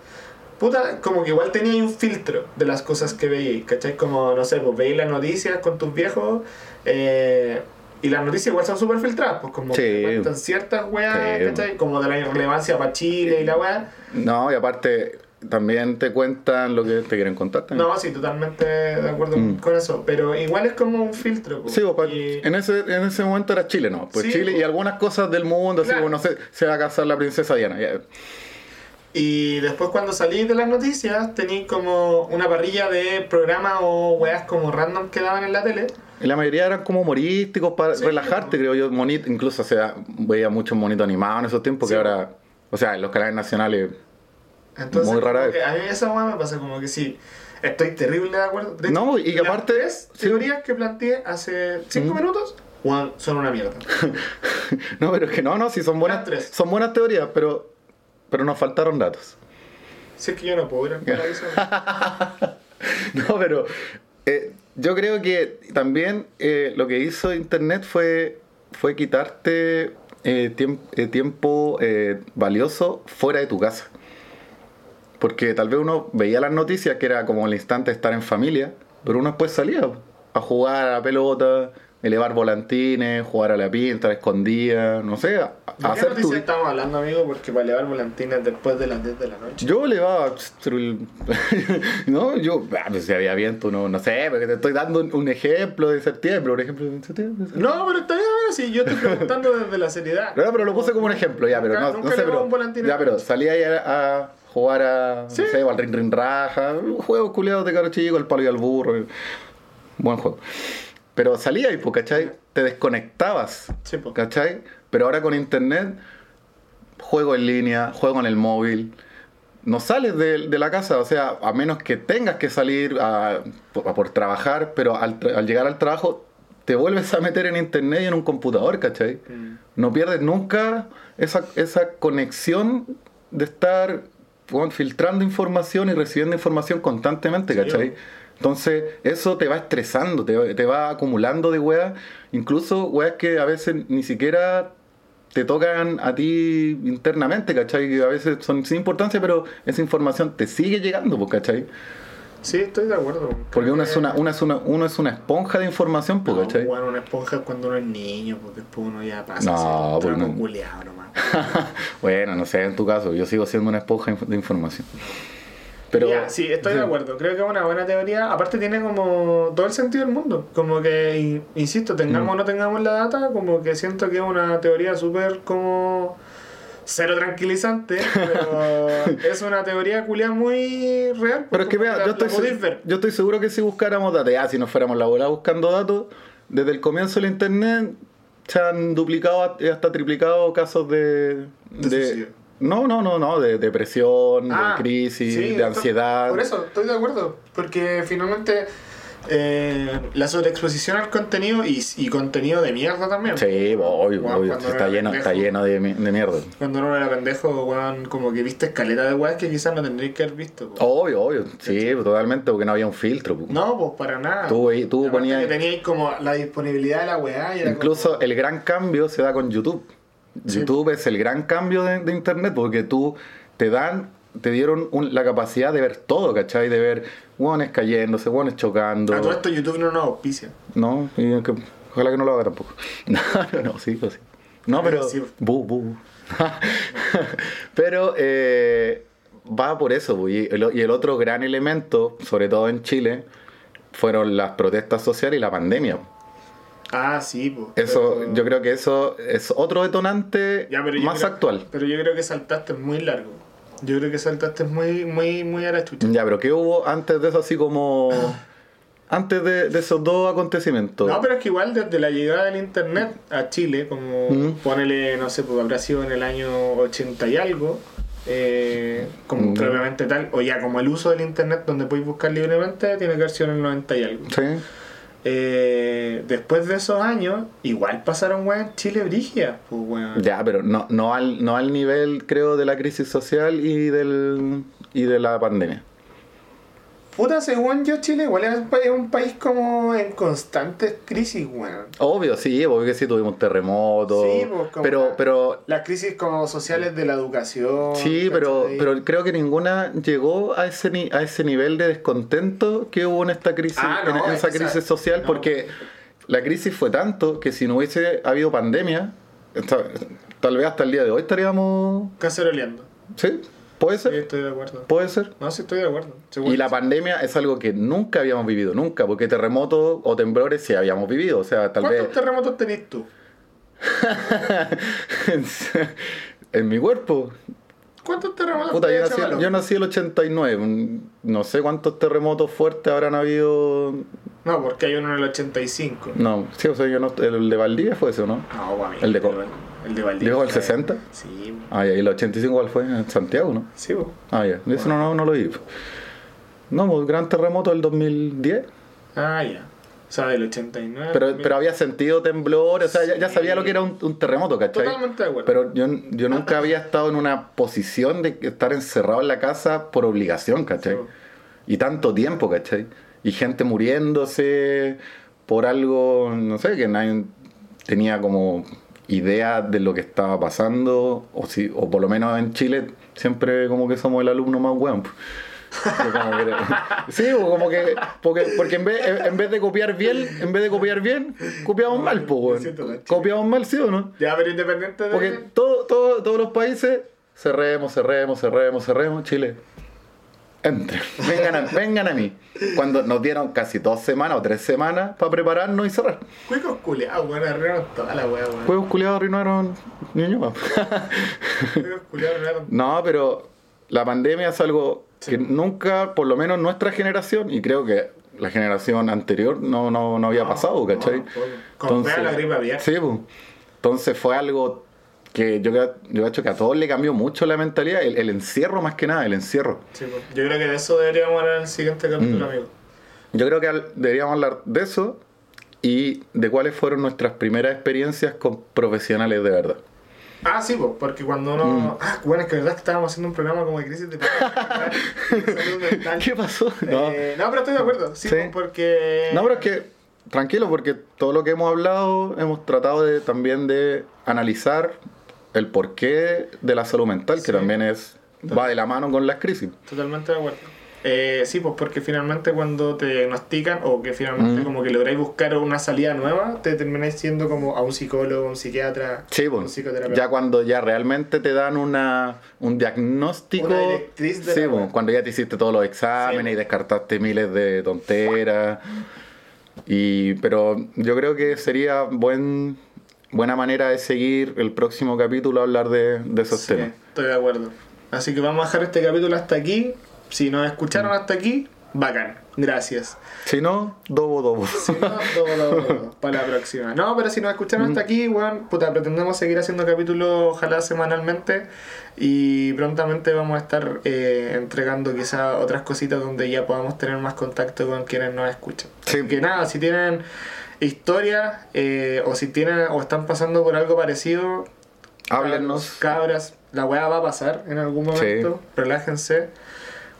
puta, como que igual tenía un filtro de las cosas que veíais, ¿cachai? Como, no sé, pues veis las noticias con tus viejos, eh, y las noticias igual son súper filtradas, pues como Sí. que cuentan ciertas weas, Sí. ¿cachai? Como de la irrelevancia para Chile y la wea. No, y aparte, también te cuentan lo que te quieren contar también. No, sí, totalmente de acuerdo Mm. con eso, pero igual es como un filtro. pues. Sí, pues, Y- en, ese, en ese momento era Chile, ¿no? Pues Sí, Chile y pues. algunas cosas del mundo, así Claro. como, no sé, se va a casar la princesa Diana. Y después cuando salí de las noticias tenía como una parrilla de programas o weas como random que daban en la tele. Y la mayoría eran como humorísticos para Sí, relajarte, creo yo. Monito, incluso o sea, veía muchos monitos animados en esos tiempos Sí, que ahora, o sea, en los canales nacionales. Entonces, Muy rara vez. a mí esa wea me pasa como que sí, estoy terrible de acuerdo. De No, y que las aparte- sí. teorías que planteé hace cinco Mm. minutos, son una mierda. No, pero es que no, no, sí son buenas, Las son buenas teorías, pero, pero nos faltaron datos. Si es que yo no puedo ir al paraíso. No, pero eh, yo creo que también eh, lo que hizo Internet fue, fue quitarte eh, tiemp- eh, tiempo valioso fuera de tu casa. Porque tal vez uno veía las noticias que era como el instante de estar en familia, pero uno después salía a jugar a la pelota, elevar volantines, jugar a la pinta, a la escondida, no sé, a, ¿De qué hacer tu... noticia estamos hablando, amigo? Porque para elevar volantines después de las 10 de la noche. Yo elevaba. no, yo. Ah, pues si había viento, no, no sé, porque te estoy dando un, ejemplo de septiembre, un ejemplo de septiembre. No, pero está bien, si yo estoy preguntando desde la seriedad. No, pero lo puse como un ejemplo, ya, pero Nunca- no, nunca no sé, pero. un Ya, pero salía ahí a, a jugar a. Sí. No sé, al ring ring raja, juegos culiados de caro chico, el palo y al burro. Buen juego. Pero salía ahí, pues, ¿cachai? Te desconectabas. Sí. ¿Cachai? Pero ahora con internet, juego en línea, juego en el móvil. No sales de, de la casa, o sea, a menos que tengas que salir a, a por trabajar, pero al, al llegar al trabajo te vuelves a meter en internet y en un computador, ¿cachai? Mm. No pierdes nunca esa, esa conexión de estar filtrando información y recibiendo información constantemente, ¿cachai? Entonces, eso te va estresando, te, va- te va acumulando de weas, incluso weas que a veces ni siquiera te tocan a ti internamente, ¿cachai? Que a veces son sin importancia, pero esa información te sigue llegando, pues, ¿cachai? Sí, estoy de acuerdo. Porque uno es una, una es una, uno es una esponja de información, pues, No, ¿cachai? bueno, una esponja es cuando uno es niño, porque después uno ya pasa No, a ser un pues no. nomás. bueno, no sé, en tu caso, yo sigo siendo una esponja de información. Pero, sí, estoy de acuerdo. Creo que es una buena teoría. Aparte tiene como todo el sentido del mundo. Como que, in- insisto, tengamos Mm. o no tengamos la data, como que siento que es una teoría súper como cero tranquilizante, pero es una teoría culia muy real. Pero es que vea, yo estoy, yo estoy seguro que si buscáramos datos, ya, si nos fuéramos la bola buscando datos, desde el comienzo del internet se han duplicado y hasta triplicado casos de. De suicidio. No, no, no, no, de depresión, Ah, de crisis, sí, de ansiedad. Por eso, estoy de acuerdo. Porque finalmente eh, la sobreexposición al contenido y, y contenido de mierda también. Sí, obvio, cuando está lleno, está pendejo. lleno de, de mierda. Cuando uno era pendejo, weón, como que viste escaleta de weas que quizás no tendrías que haber visto. po. Obvio, obvio, sí, totalmente, porque no había un filtro. po. No, pues para nada. Tú, tú ponías- que teníais como la disponibilidad de la weá. Y era Incluso como- el gran cambio se da con YouTube. YouTube es el gran cambio de, de internet porque tú te dan, te dieron un- la capacidad de ver todo, ¿cachai? De ver hueones cayéndose, hueones chocando. A todo esto YouTube no nos auspicia. No, y que- ojalá que no lo haga tampoco. No, no, no, sí, pues sí. No, pero. Sí. Bu, bu. pero eh, va por eso. Y el, y el otro gran elemento, sobre todo en Chile, fueron las protestas sociales y la pandemia. Ah, sí, pues. Eso, pero- yo creo que eso es otro detonante Ya, pero yo más creo- actual. Pero yo creo que saltaste muy largo. Yo creo que saltaste muy, muy, muy a la chucha. Ya, pero ¿qué hubo antes de eso así como... Antes de, de esos dos acontecimientos? No, pero es que igual desde la llegada del internet a Chile, como Mm. ponele, no sé, porque habrá sido en el año 80 y algo, eh, como Mm. propiamente tal, o ya como el uso del internet donde podéis buscar libremente, tiene que haber sido en el 90 y algo. Sí. Eh, después de esos años, igual pasaron weón en Chile brígida, pues weón. Ya, pero no, no, al, no al nivel, creo, de la crisis social y, del, y de la pandemia. Puta, según yo, Chile igual es un país, un país como en constante crisis, weón. Obvio, sí, obvio que sí, tuvimos terremotos. Sí, pues, como pero, la- pero, Las crisis como sociales de la educación. sí, pero, pero creo que ninguna llegó a ese, ni- a ese nivel de descontento que hubo en esta crisis, Ah, no, en, en esa crisis social, no. porque la crisis fue tanto que si no hubiese habido pandemia, esta- tal vez hasta el día de hoy estaríamos... Caceroleando. ¿Sí? ¿Puede Sí, ser? estoy de acuerdo. ¿Puede ser? No, sí estoy de acuerdo. Seguro Y la sí. pandemia es algo que nunca habíamos vivido, nunca, porque terremotos o temblores sí habíamos vivido, o sea, tal ¿Cuántos vez terremotos tenés tú? en mi cuerpo. ¿Cuántos terremotos Puta, yo nací, yo nací el 89, un- no sé cuántos terremotos fuertes habrán habido. No, porque hay uno en el 85. No, sí, o sea, yo no, el de Valdivia fue ese, ¿o ¿no? No, para mí. ¿El de co- El de Valdivia. ¿Dijo el fue- 60? Sí, Ah, ya, y el 85 cuál fue en Santiago, ¿no? sí, bo. Ah, ya, eso no, no, no lo vi. No, pues gran terremoto del 2010. Ah, ya. O sea, del 89. Pero, pero había sentido temblor, o sea, ya, sabía lo que era un, un terremoto, ¿cachai? Totalmente de acuerdo. Pero yo, yo nunca había estado en una posición de estar encerrado en la casa por obligación, ¿cachai? Sí. Y tanto tiempo, ¿cachai? Y gente muriéndose por algo, no sé, que nadie tenía como idea de lo que estaba pasando, o, si, o por lo menos en Chile siempre como que somos el alumno más weón. pues. Yo como que- sí, o como que porque, porque en, vez, en vez de copiar bien, en vez de copiar bien, copiamos mal, pues. Copiamos mal, ¿sí o no? Ya, pero independiente de. Porque todo, todo- todos los países cerremos, cerremos, cerremos, cerremos. Chile. Entre. Vengan a, vengan a mí. Cuando nos dieron casi dos semanas o tres semanas para prepararnos y cerrar. Cuicos culeados, weón, arreglaron toda la weá, weón. Juegos culiados arruinaron niños. Cuicos culeados arreglaron. No, pero la pandemia es algo Sí. que nunca, por lo menos nuestra generación, y creo que la generación anterior no, no, no había pasado, ¿cachai? no, fea la gripe aviar. Sí, pues. Entonces fue algo que yo, creo- yo hecho que a todos le cambió mucho la mentalidad, el, el encierro más que nada, el encierro. Sí, pues. Yo creo que de eso deberíamos hablar en el siguiente capítulo, Mm. amigo. Yo creo que al- deberíamos hablar de eso y de cuáles fueron nuestras primeras experiencias con profesionales de verdad. Ah, sí, pues, porque cuando uno. Mm. Ah, bueno, es que verdad que estábamos haciendo un programa como de crisis de salud mental. ¿Qué pasó? No. Eh, no, pero estoy de acuerdo, sí, Sí. pues, porque. No, pero es que, tranquilo, porque todo lo que hemos hablado hemos tratado de también de analizar el porqué de la salud mental, que también es va de la mano con las crisis. Totalmente de acuerdo. Eh, sí, pues porque finalmente cuando te diagnostican o que finalmente Mm. como que lográis buscar una salida nueva, te termináis siendo como a un psicólogo, un psiquiatra, Sí, un pues, psicoterapeuta. ya cuando ya realmente te dan una, un diagnóstico. Una directriz de sí, pues, cuando ya te hiciste todos los exámenes Sí, y descartaste miles de tonteras. Y, pero yo creo que sería buen, buena manera de seguir el próximo capítulo a hablar de, de esos Sí, temas. estoy de acuerdo. Así que vamos a dejar este capítulo hasta aquí. Si nos escucharon hasta aquí, bacán. Gracias. Si no, dobo dobo. Si no, todo, todo, para la próxima. No, pero si nos escucharon hasta aquí, weón, puta, pretendemos seguir haciendo capítulos, ojalá semanalmente. Y prontamente vamos a estar eh, entregando quizá otras cositas donde ya podamos tener más contacto con quienes nos escuchan. Sí. Así que nada, si tienen historias eh, o si tienen o están pasando por algo parecido, Háblenos. cabras, la weá va a pasar en algún Sí. momento, relájense.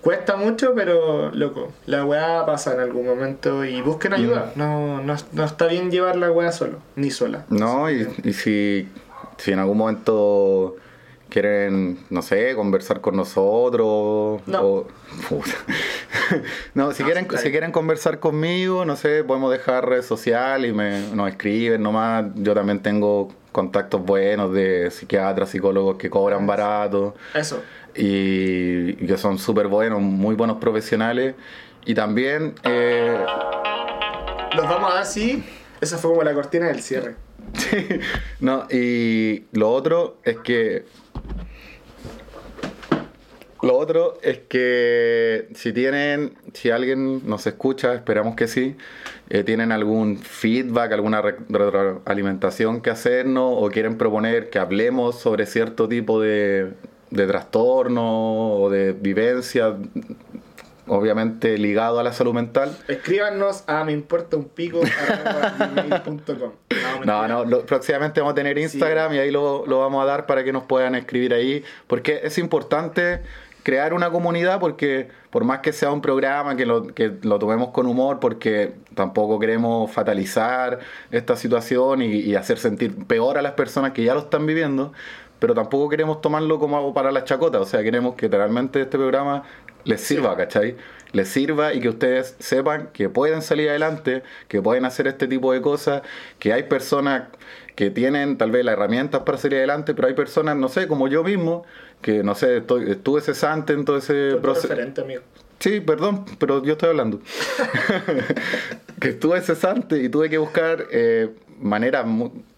Cuesta mucho, pero loco, la weá va a pasar en algún momento y busquen ayuda. No, no, no está bien llevar la weá solo, ni sola. No, y, y si, si en algún momento quieren, no sé, conversar con nosotros No. o... No, si, No, quieren, sí, si quieren conversar conmigo, no sé, podemos dejar redes sociales y me, nos escriben nomás. Yo también tengo contactos buenos de psiquiatras, psicólogos que cobran barato Eso. y, que son súper buenos, muy buenos profesionales. Y también... eh, Los vamos a dar, sí, Esa fue como la cortina del cierre. no, y lo otro es que lo otro es que si tienen, si alguien nos escucha, esperamos que sí, eh, tienen algún feedback, alguna retroalimentación que hacernos o quieren proponer que hablemos sobre cierto tipo de, de trastorno o de vivencia, obviamente ligado a la salud mental. Escríbanos a me importa un pico No, no, no próximamente vamos a tener Instagram y ahí lo, lo, vamos a dar para que nos puedan escribir ahí, porque es importante crear una comunidad porque por más que sea un programa que lo, que lo tomemos con humor porque tampoco queremos fatalizar esta situación y, hacer sentir peor a las personas que ya lo están viviendo, pero tampoco queremos tomarlo como algo para la chacota, o sea, queremos que realmente este programa les sirva, ¿cachai? Les sirva y que ustedes sepan que pueden salir adelante, que pueden hacer este tipo de cosas, que hay personas que tienen tal vez las herramientas para salir adelante, pero hay personas, no sé, como yo mismo, que no sé, estuve cesante en todo ese proceso. Sí, perdón, pero yo estoy hablando. que estuve cesante y tuve que buscar eh, maneras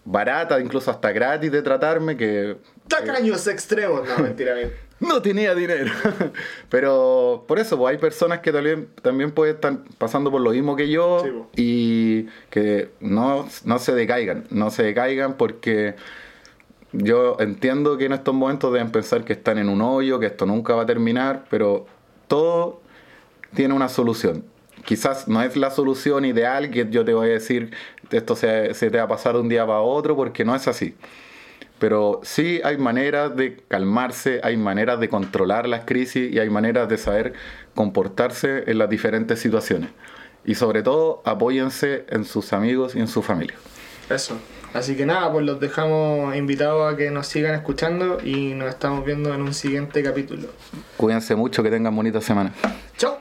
baratas, incluso hasta gratis de tratarme, que... Tacaños extremos, no, mentira, bien. no tenía dinero. Pero por eso, pues hay personas que también, también pueden estar pasando por lo mismo que yo pues. y que no, no se decaigan, no se decaigan porque yo entiendo que en estos momentos deben pensar que están en un hoyo, que esto nunca va a terminar, pero todo tiene una solución. Quizás no es la solución ideal que yo te voy a decir, esto se, se te va a pasar de un día para otro, porque no es así. Pero sí hay maneras de calmarse, hay maneras de controlar las crisis y hay maneras de saber comportarse en las diferentes situaciones. Y sobre todo, apóyense en sus amigos y en su familia. Eso. Así que nada, pues los dejamos invitados a que nos sigan escuchando y nos estamos viendo en un siguiente capítulo. Cuídense mucho, que tengan bonita semana. Chao.